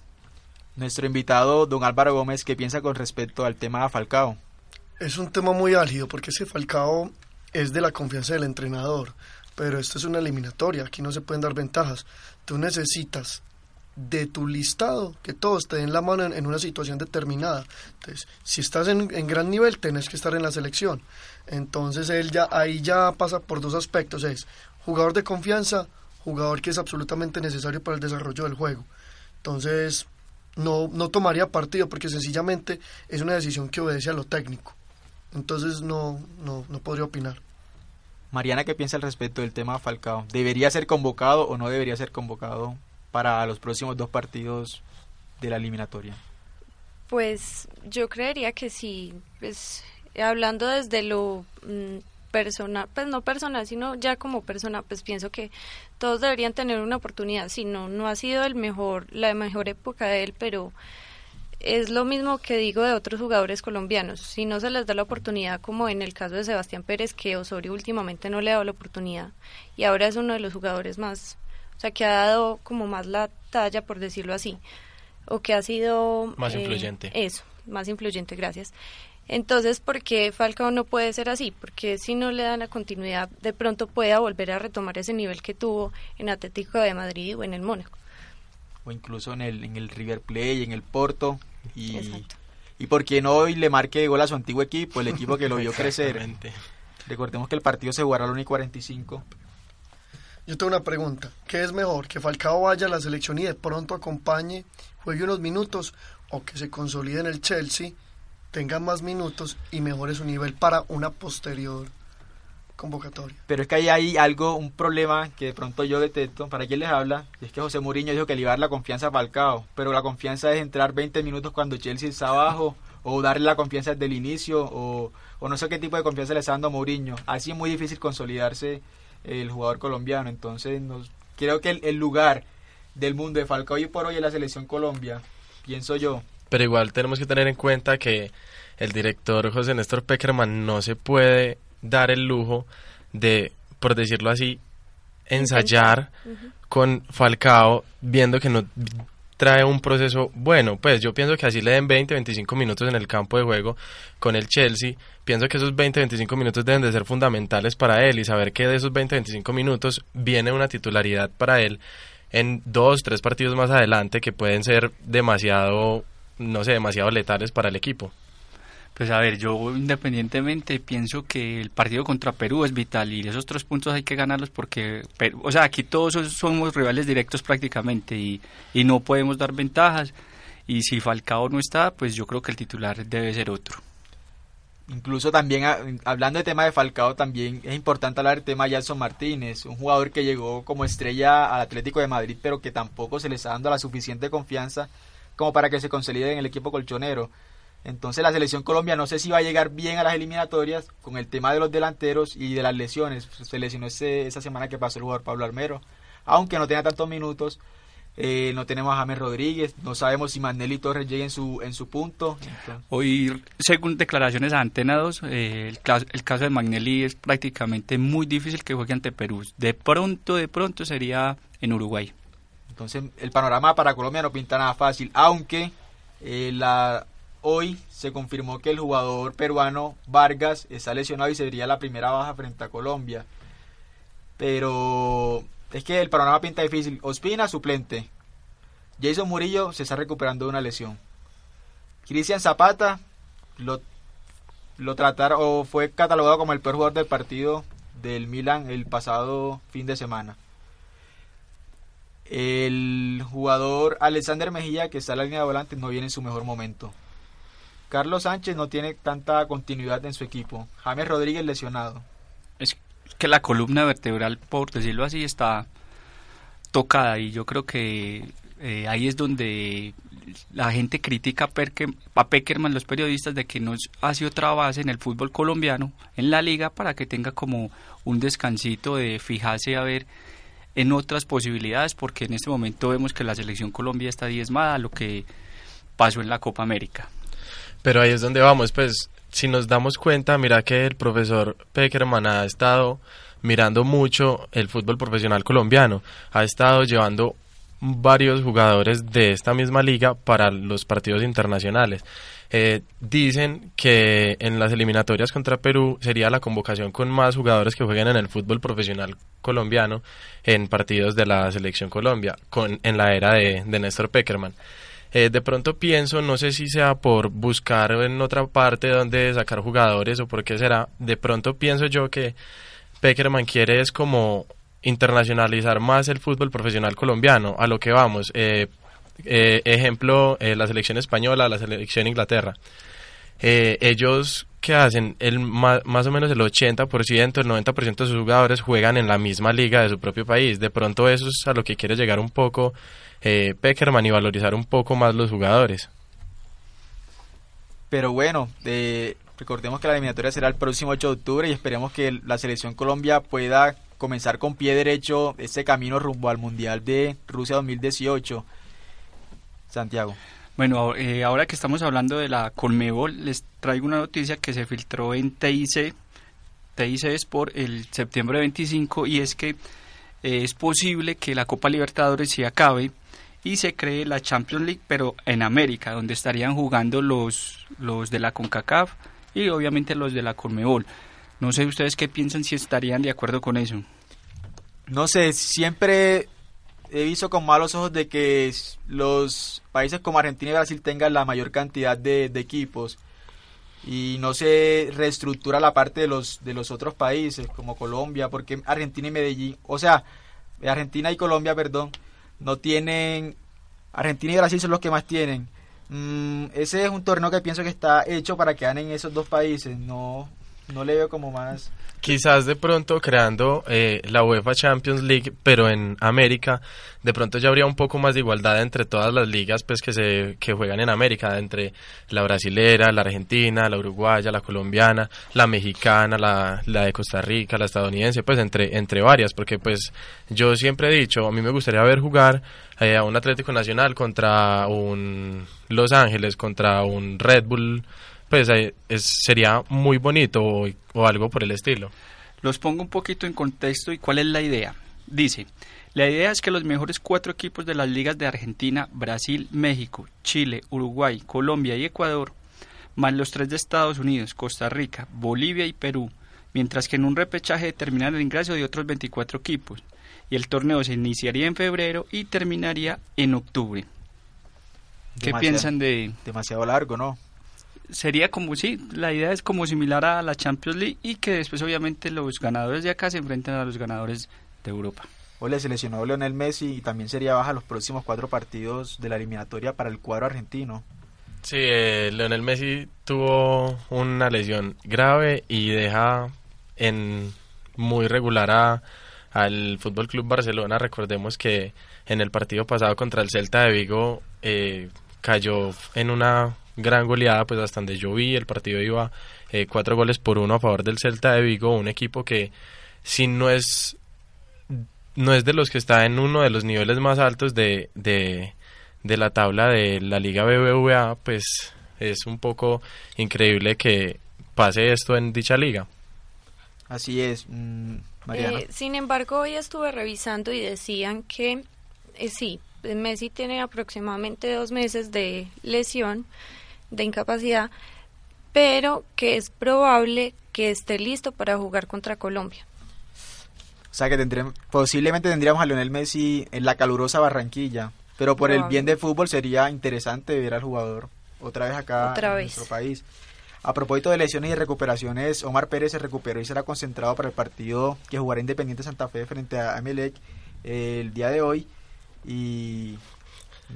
Nuestro invitado, don Álvaro Gómez, ¿qué piensa con respecto al tema Falcao? Es un tema muy álgido porque ese Falcao es de la confianza del entrenador, pero esto es una eliminatoria, aquí no se pueden dar ventajas. Tú necesitas de tu listado que todos te den la mano en, una situación determinada. Entonces, si estás en, en gran nivel, tenés que estar en la selección. Entonces, él ya ahí ya pasa por dos aspectos, es jugador de confianza, jugador que es absolutamente necesario para el desarrollo del juego. Entonces, no, no tomaría partido porque sencillamente es una decisión que obedece a lo técnico. Entonces no, no, no podría opinar. Mariana, ¿qué piensa al respecto del tema Falcao? ¿Debería ser convocado o no debería ser convocado para los próximos dos partidos de la eliminatoria? Pues yo creería que sí, pues hablando desde lo mm, personal, pues no personal, sino ya como persona, pues pienso que todos deberían tener una oportunidad. Si no, no ha sido el mejor, la mejor época de él, pero es lo mismo que digo de otros jugadores colombianos. Si no se les da la oportunidad, como en el caso de Sebastián Pérez, que Osorio últimamente no le ha dado la oportunidad y ahora es uno de los jugadores más, o sea, que ha dado como más la talla, por decirlo así, o que ha sido Más eh, influyente. Eso, más influyente, gracias. Entonces, ¿por qué Falcao no puede ser así? Porque si no le dan la continuidad, de pronto pueda volver a retomar ese nivel que tuvo en Atlético de Madrid o en el Mónaco. O incluso en el, en el River Plate, en el Porto. Y, Exacto. y por qué no hoy le marque gol a su antiguo equipo, el equipo que lo vio crecer. Exactamente. Recordemos que el partido se jugará a la 1 y 45. Yo tengo una pregunta. ¿Qué es mejor? ¿Que Falcao vaya a la selección y de pronto acompañe, juegue unos minutos o que se consolide en el Chelsea, tenga más minutos y mejore su nivel para una posterior convocatoria? Pero es que ahí hay algo, un problema que de pronto yo detecto. ¿Para quién les habla? Y es que José Mourinho dijo que le a la confianza a Falcao. Pero la confianza es entrar 20 minutos cuando Chelsea está abajo. O darle la confianza desde el inicio. O, o no sé qué tipo de confianza le está dando a Mourinho. Así es muy difícil consolidarse el jugador colombiano. Entonces, nos, creo que el, el lugar del mundo de Falcao y por hoy en la selección Colombia, pienso yo, Pero igual tenemos que tener en cuenta que el director José Néstor Peckerman no se puede dar el lujo de, por decirlo así, ensayar con Falcao viendo que no trae un proceso bueno. Pues yo pienso que así le den 20, 25 minutos en el campo de juego con el Chelsea. Pienso que esos 20, 25 minutos deben de ser fundamentales para él y saber que de esos 20, 25 minutos viene una titularidad para él en dos, tres partidos más adelante que pueden ser demasiado, no sé, demasiado letales para el equipo. Pues a ver, yo independientemente pienso que el partido contra Perú es vital y esos tres puntos hay que ganarlos porque, o sea, aquí todos so- somos rivales directos prácticamente y, no podemos dar ventajas y si Falcao no está, pues yo creo que el titular debe ser otro. Incluso también, hablando de tema de Falcao, también es importante hablar del tema de Gelson Martínez, un jugador que llegó como estrella al Atlético de Madrid, pero que tampoco se le está dando la suficiente confianza como para que se consolide en el equipo colchonero. Entonces la selección Colombia no sé si va a llegar bien a las eliminatorias con el tema de los delanteros y de las lesiones. Se lesionó ese- esa semana que pasó el jugador Pablo Armero, aunque no tenga tantos minutos. eh, no tenemos a James Rodríguez, no sabemos si Manelli Torres llega en su, en su punto. Entonces, Hoy, según declaraciones a Antena 2, eh, el, caso, el caso de Magnelli es prácticamente muy difícil que juegue ante Perú. De pronto, de pronto sería en Uruguay. Entonces el panorama para Colombia no pinta nada fácil, aunque eh, la, hoy se confirmó que el jugador peruano Vargas está lesionado y sería la primera baja frente a Colombia. Pero es que el panorama pinta difícil. Ospina, suplente. Jason Murillo se está recuperando de una lesión. Cristian Zapata lo, lo trataron o fue catalogado como el peor jugador del partido del Milan el pasado fin de semana. El jugador Alexander Mejía, que está en la línea de volante, no viene en su mejor momento. Carlos Sánchez no tiene tanta continuidad en su equipo. James Rodríguez lesionado. Es que la columna vertebral, por decirlo así, está tocada y yo creo que eh, ahí es donde la gente critica a Peckerman, los periodistas, de que no hace otra base en el fútbol colombiano, en la liga, para que tenga como un descansito de fijarse a ver en otras posibilidades, porque en este momento vemos que la selección Colombia está diezmada, lo que pasó en la Copa América. Pero ahí es donde vamos, pues si nos damos cuenta, mira que el profesor Peckerman ha estado mirando mucho el fútbol profesional colombiano, ha estado llevando varios jugadores de esta misma liga para los partidos internacionales. Eh, dicen que en las eliminatorias contra Perú sería la convocación con más jugadores que jueguen en el fútbol profesional colombiano en partidos de la selección Colombia con, en la era de, de Néstor Peckerman. Eh, de pronto pienso, no sé si sea por buscar en otra parte donde sacar jugadores o por qué será, de pronto pienso yo que Peckerman quiere es como internacionalizar más el fútbol profesional colombiano, a lo que vamos. Eh, eh, ejemplo, la selección española, la selección Inglaterra. ellos que hacen el más, más, o menos el 80%, el 90% de sus jugadores juegan en la misma liga de su propio país. De pronto eso es a lo que quiere llegar un poco eh, Peckerman y valorizar un poco más los jugadores. Pero bueno, recordemos que la eliminatoria será el próximo 8 de octubre y esperemos que la selección Colombia pueda comenzar con pie derecho este camino rumbo al Mundial de Rusia 2018. Santiago. Bueno, eh, ahora que estamos hablando de la Conmebol, les traigo una noticia que se filtró en TIC, TIC es por el septiembre 25 y es que eh, es posible que la Copa Libertadores se acabe y se cree la Champions League, pero en América, donde estarían jugando los, los de la CONCACAF y obviamente los de la CONMEBOL. No sé ustedes qué piensan si estarían de acuerdo con eso. No sé, siempre he visto con malos ojos de que los países como Argentina y Brasil tengan la mayor cantidad de, de equipos y no se reestructura la parte de los de los otros países como Colombia porque Argentina y Medellín o sea Argentina y Colombia perdón no tienen, Argentina y Brasil son los que más tienen. Mm, ese es un torneo que pienso que está hecho para que ganen esos dos países, no, no le veo como más quizás de pronto creando eh, la UEFA Champions League, pero en América, de pronto ya habría un poco más de igualdad entre todas las ligas pues que se que juegan en América, entre la brasilera, la argentina, la uruguaya, la colombiana, la mexicana, la, la de Costa Rica, la estadounidense, pues entre entre varias, porque pues yo siempre he dicho, a mí me gustaría ver jugar eh, a un Atlético Nacional contra un Los Ángeles, contra un Red Bull pues sería muy bonito o, algo por el estilo. Los pongo un poquito en contexto y cuál es la idea. Dice, la idea es que los mejores cuatro equipos de las ligas de Argentina, Brasil, México, Chile, Uruguay, Colombia y Ecuador, más los tres de Estados Unidos, Costa Rica, Bolivia y Perú, mientras que en un repechaje determinan el ingreso de otros 24 equipos, y el torneo se iniciaría en febrero y terminaría en octubre. ¿Qué piensan de...? Demasiado largo, ¿no? Sería como, sí, la idea es como similar a la Champions League y que después obviamente los ganadores de acá se enfrenten a los ganadores de Europa. Hoy le seleccionó Leonel Messi y también sería baja los próximos cuatro partidos de la eliminatoria para el cuadro argentino. Sí, eh, Leonel Messi tuvo una lesión grave y deja en muy regular al Fútbol Club Barcelona. Recordemos que en el partido pasado contra el Celta de Vigo eh, cayó en una gran goleada, pues hasta donde yo vi, el partido iba eh, cuatro goles por uno a favor del Celta de Vigo, un equipo que si no es no es de los que está en uno de los niveles más altos de, de, la tabla de la Liga BBVA, pues es un poco increíble que pase esto en dicha liga. Así es, mm, Mariana. Eh, sin embargo, hoy estuve revisando y decían que eh, sí, Messi tiene aproximadamente dos meses de lesión, de incapacidad, pero que es probable que esté listo para jugar contra Colombia. O sea que tendremos, posiblemente tendríamos a Lionel Messi en la calurosa Barranquilla. Pero por el bien del fútbol sería interesante ver al jugador otra vez acá en nuestro país. A propósito de lesiones y recuperaciones, Omar Pérez se recuperó y será concentrado para el partido que jugará Independiente Santa Fe frente a Emelec eh, el día de hoy. Y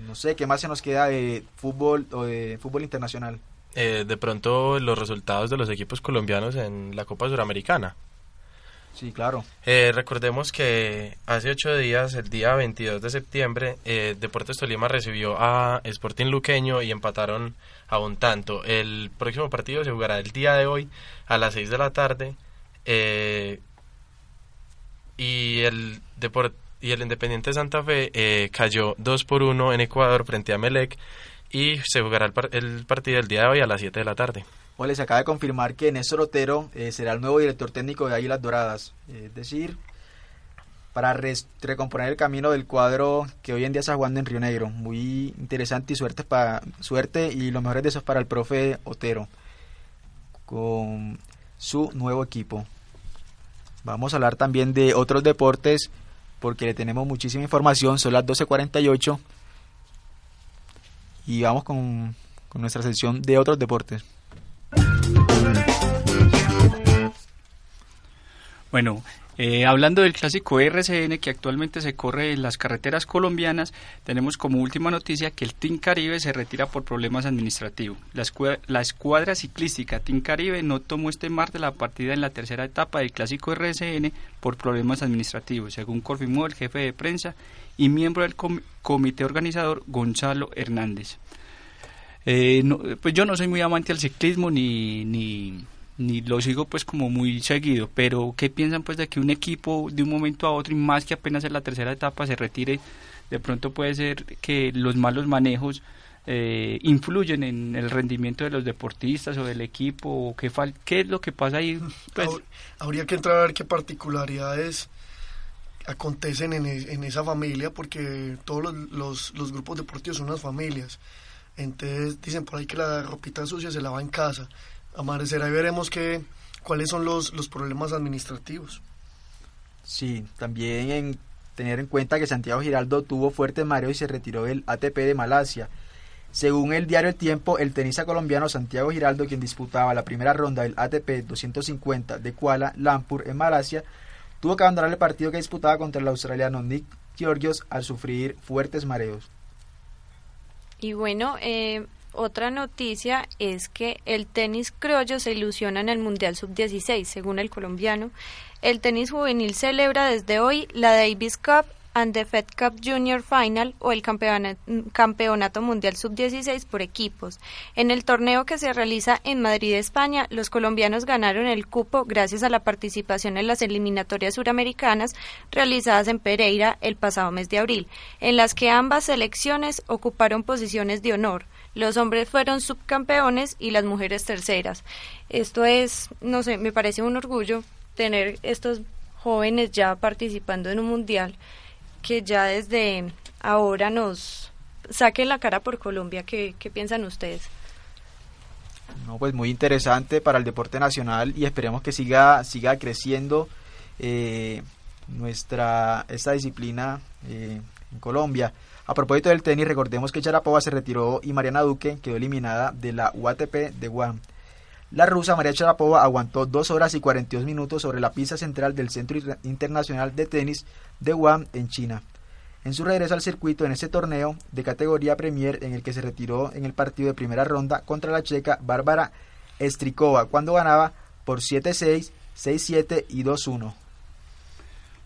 no sé, ¿qué más se nos queda de fútbol o de fútbol internacional? Eh, de pronto los resultados de los equipos colombianos en la Copa Suramericana. Sí, claro. Eh, recordemos que hace ocho días, el día 22 de septiembre, eh, Deportes Tolima recibió a Sporting Luqueño y empataron a un tanto. El próximo partido se jugará el día de hoy a las seis de la tarde. Eh, y el y el Independiente Santa Fe cayó 2 por 1 en Ecuador frente a Melec y se jugará el, el partido el día de hoy a las 7 de la tarde. Bueno, se acaba de confirmar que Néstor Otero eh, será el nuevo director técnico de Águilas Doradas. es decir, para recomponer el camino del cuadro que hoy en día está jugando en Río Negro. Muy interesante y suerte, para, suerte y lo mejor de eso es para el profe Otero con su nuevo equipo. Vamos a hablar también de otros deportes porque le tenemos muchísima información. Son las 12.48 y vamos con, con nuestra sección de otros deportes. Bueno, eh, hablando del clásico RCN que actualmente se corre en las carreteras colombianas, tenemos como última noticia que el Team Caribe se retira por problemas administrativos. La, escuadra, ciclística Team Caribe no tomó este martes la partida en la tercera etapa del clásico RCN por problemas administrativos, según confirmó el jefe de prensa y miembro del comité organizador Gonzalo Hernández. Eh, pues yo no soy muy amante al ciclismo ni, ni ni lo sigo pues como muy seguido, pero ¿qué piensan pues de que un equipo de un momento a otro y más que apenas en la tercera etapa se retire? De pronto puede ser que los malos manejos eh, influyen en el rendimiento de los deportistas o del equipo o qué, qué es lo que pasa ahí. Pues, Habría que entrar a ver qué particularidades acontecen en, e, en esa familia porque todos los, los, los grupos deportivos son unas familias. Entonces dicen por ahí que la ropita sucia se lava en casa amanecer ahí veremos que, cuáles son los, los problemas administrativos. Sí, también en tener en cuenta que Santiago Giraldo tuvo fuerte mareo y se retiró del ATP de Malasia. Según el diario El Tiempo, el tenista colombiano Santiago Giraldo, quien disputaba la primera ronda del ATP 250 de Kuala Lumpur en Malasia, tuvo que abandonar el partido que disputaba contra el australiano Nick Georgios al sufrir fuertes mareos. Y bueno, eh, otra noticia es que el tenis criollo se ilusiona en el Mundial Sub-16, según el colombiano. El tenis juvenil celebra desde hoy la Davis Cup and the Fed Cup Junior Final o el Campeonato Mundial Sub-16 por equipos. En el torneo que se realiza en Madrid, España, los colombianos ganaron el cupo gracias a la participación en las eliminatorias suramericanas realizadas en Pereira el pasado mes de abril, en las que ambas selecciones ocuparon posiciones de honor. Los hombres fueron subcampeones y las mujeres terceras. Esto es, no sé, me parece un orgullo tener estos jóvenes ya participando en un mundial que ya desde ahora nos saquen la cara por Colombia. ¿Qué, piensan ustedes? No, pues muy interesante para el deporte nacional y esperemos que siga, siga creciendo eh, nuestra esta disciplina eh, en Colombia. A propósito del tenis, recordemos que Charapova se retiró y Mariana Duque quedó eliminada de la UATP de Guam. La rusa María Charapova aguantó 2 horas y 42 minutos sobre la pista central del Centro Internacional de Tenis de Guam en China. En su regreso al circuito en ese torneo de categoría Premier en el que se retiró en el partido de primera ronda contra la checa Bárbara Strikova cuando ganaba por 7-6, 6-7 y 2-1.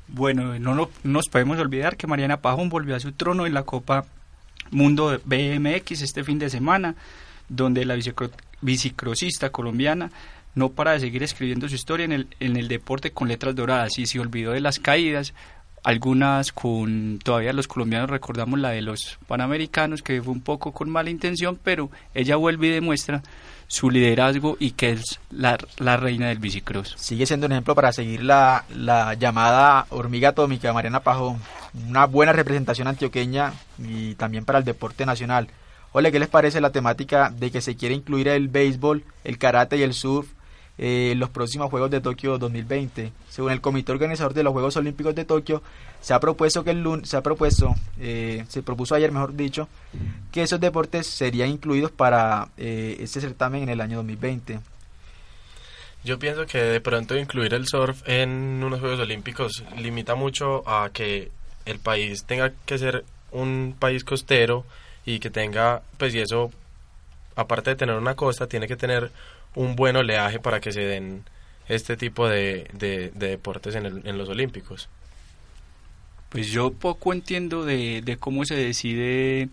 Bueno, no, nos podemos olvidar que Mariana Pajón volvió a su trono en la Copa Mundo BMX este fin de semana, donde la bicicrosista colombiana no para de seguir escribiendo su historia en el, en el deporte con letras doradas y se olvidó de las caídas, algunas con todavía los colombianos recordamos la de los panamericanos que fue un poco con mala intención pero ella vuelve y demuestra su liderazgo y que es la, reina del bicicross. Sigue siendo un ejemplo para seguir la, la llamada hormiga atómica Mariana Pajón, una buena representación antioqueña y también para el deporte nacional. Ole, ¿qué les parece la temática de que se quiere incluir el béisbol, el karate y el surf eh, los próximos Juegos de Tokio 2020. Según el comité organizador de los Juegos Olímpicos de Tokio, se ha propuesto que el lunes, se ha propuesto, eh, se propuso ayer, mejor dicho, que esos deportes serían incluidos para eh, este certamen en el año 2020. Yo pienso que de pronto incluir el surf en unos Juegos Olímpicos limita mucho a que el país tenga que ser un país costero y que tenga, pues y eso, aparte de tener una costa, tiene que tener un buen oleaje para que se den este tipo de, de, deportes en, el, en los Olímpicos. Pues yo poco entiendo de, de cómo se decide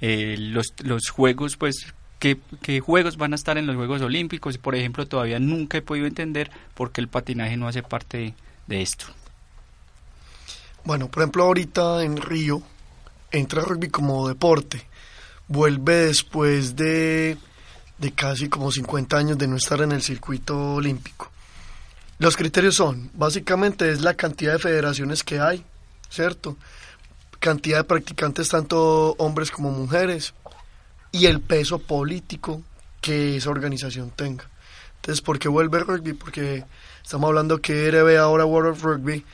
eh, los, los juegos, pues qué, qué juegos van a estar en los Juegos Olímpicos. Por ejemplo, todavía nunca he podido entender por qué el patinaje no hace parte de esto. Bueno, por ejemplo, ahorita en Río entra rugby como deporte. Vuelve después de de casi como 50 años de no estar en el circuito olímpico. Los criterios son, básicamente es la cantidad de federaciones que hay, ¿cierto? Cantidad de practicantes, tanto hombres como mujeres, y el peso político que esa organización tenga. Entonces, ¿por qué vuelve rugby? Porque estamos hablando que RB, ahora World of Rugby,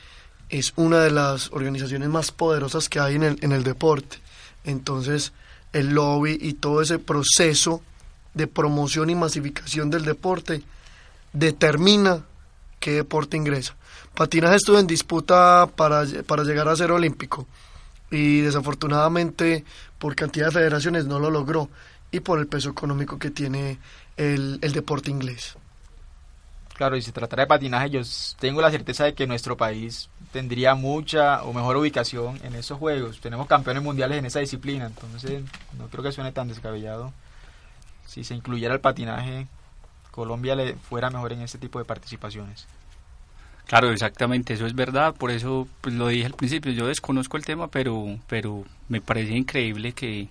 es una de las organizaciones más poderosas que hay en el, en el deporte. Entonces, el lobby y todo ese proceso de promoción y masificación del deporte determina qué deporte ingresa. Patinaje estuvo en disputa para, para llegar a ser olímpico y desafortunadamente por cantidad de federaciones no lo logró y por el peso económico que tiene el, el deporte inglés. Claro, y si tratara de patinaje, yo tengo la certeza de que nuestro país tendría mucha o mejor ubicación en esos juegos. Tenemos campeones mundiales en esa disciplina, entonces no creo que suene tan descabellado si se incluyera el patinaje, Colombia le fuera mejor en este tipo de participaciones. Claro, exactamente, eso es verdad, por eso pues, lo dije al principio, yo desconozco el tema, pero, pero me parece increíble que,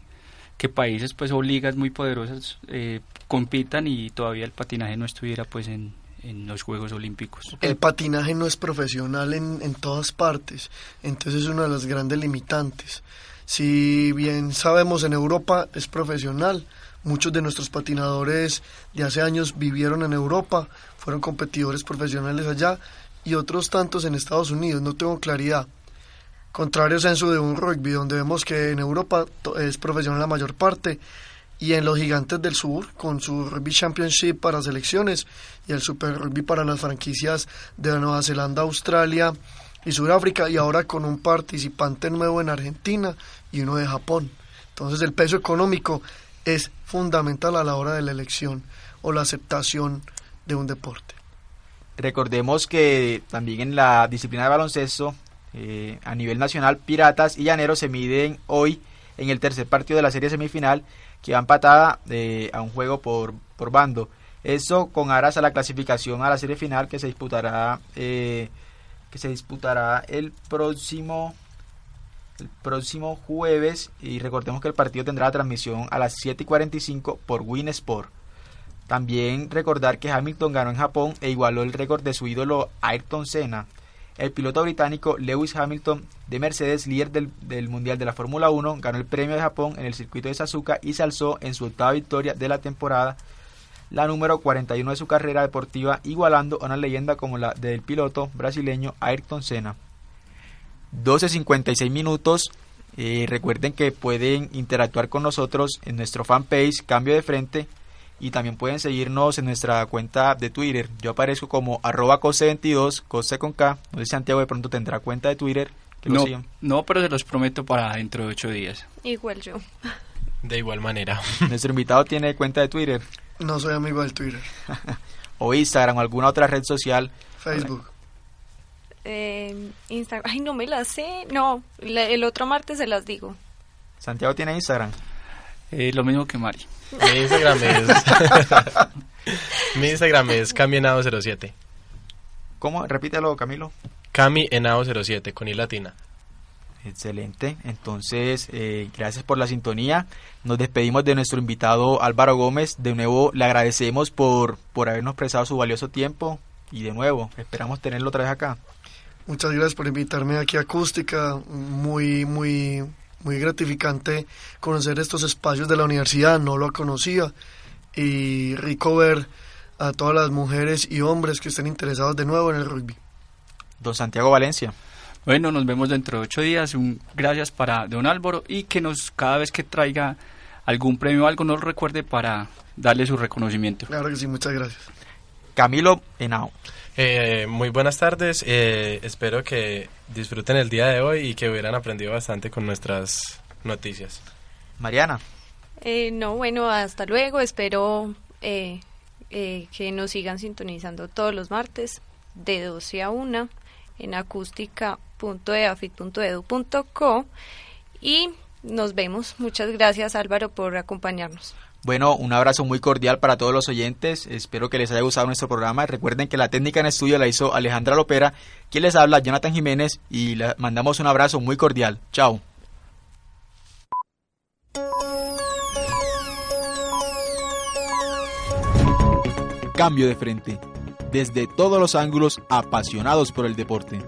que países pues o ligas muy poderosas eh, compitan y todavía el patinaje no estuviera pues en, en los Juegos Olímpicos. El patinaje no es profesional en, en todas partes, entonces es una de las grandes limitantes. Si bien sabemos en Europa es profesional, Muchos de nuestros patinadores de hace años vivieron en Europa, fueron competidores profesionales allá y otros tantos en Estados Unidos, no tengo claridad. Contrario censo de un rugby, donde vemos que en Europa es profesional la mayor parte y en los gigantes del sur, con su Rugby Championship para selecciones y el Super Rugby para las franquicias de Nueva Zelanda, Australia y Sudáfrica, y ahora con un participante nuevo en Argentina y uno de Japón. Entonces el peso económico es fundamental a la hora de la elección o la aceptación de un deporte. Recordemos que también en la disciplina de baloncesto, eh, a nivel nacional, Piratas y Llaneros se miden hoy en el tercer partido de la serie semifinal, que va empatada eh, a un juego por, por bando. Eso con aras a la clasificación a la serie final que se disputará, eh, que se disputará el próximo el próximo jueves y recordemos que el partido tendrá la transmisión a las 7 y 45 por Win Sport. También recordar que Hamilton ganó en Japón e igualó el récord de su ídolo Ayrton Senna. El piloto británico Lewis Hamilton de Mercedes, líder del, del Mundial de la Fórmula 1, ganó el premio de Japón en el circuito de Suzuka y se alzó en su octava victoria de la temporada, la número 41 de su carrera deportiva, igualando a una leyenda como la del piloto brasileño Ayrton Senna. 12.56 minutos. Eh, recuerden que pueden interactuar con nosotros en nuestro fanpage Cambio de Frente y también pueden seguirnos en nuestra cuenta de Twitter. Yo aparezco como arroba cose22, cose con K. No sé si Santiago de pronto tendrá cuenta de Twitter. no, no, pero se los prometo para dentro de ocho días. Igual yo. De igual manera. Nuestro invitado tiene cuenta de Twitter. No soy amigo del Twitter. o Instagram o alguna otra red social. Facebook eh, Instagram. Ay, no me las sé. No, el otro martes se las digo. ¿Santiago tiene Instagram? Eh, lo mismo que Mari. Mi Instagram es... Mi Instagram es camienado07. ¿Cómo? Repítelo, Camilo. Camienado07, con i latina. Excelente. Entonces, eh, gracias por la sintonía. Nos despedimos de nuestro invitado Álvaro Gómez. De nuevo, le agradecemos por, por habernos prestado su valioso tiempo. Y de nuevo, esperamos tenerlo otra vez acá. Muchas gracias por invitarme aquí a Acústica. Muy, muy, muy gratificante conocer estos espacios de la universidad. No lo conocía. Y rico ver a todas las mujeres y hombres que estén interesados de nuevo en el rugby. Don Santiago Valencia. Bueno, nos vemos dentro de ocho días. Un gracias para don Álvaro y que nos cada vez que traiga algún premio o algo nos recuerde para darle su reconocimiento. Claro que sí, muchas gracias. Camilo Henao. Eh, muy buenas tardes. eh, espero que disfruten el día de hoy y que hubieran aprendido bastante con nuestras noticias. Mariana. Eh, no, bueno, hasta luego. Espero eh, eh, que nos sigan sintonizando todos los martes de 12 a 1 en acústica.eafit.edu.co y nos vemos. Muchas gracias Álvaro por acompañarnos. Bueno, un abrazo muy cordial para todos los oyentes. Espero que les haya gustado nuestro programa. Recuerden que la técnica en estudio la hizo Alejandra Lopera. Quien les habla, Jonathan Jiménez. Y le mandamos un abrazo muy cordial. Chao. Cambio de frente. Desde todos los ángulos, apasionados por el deporte.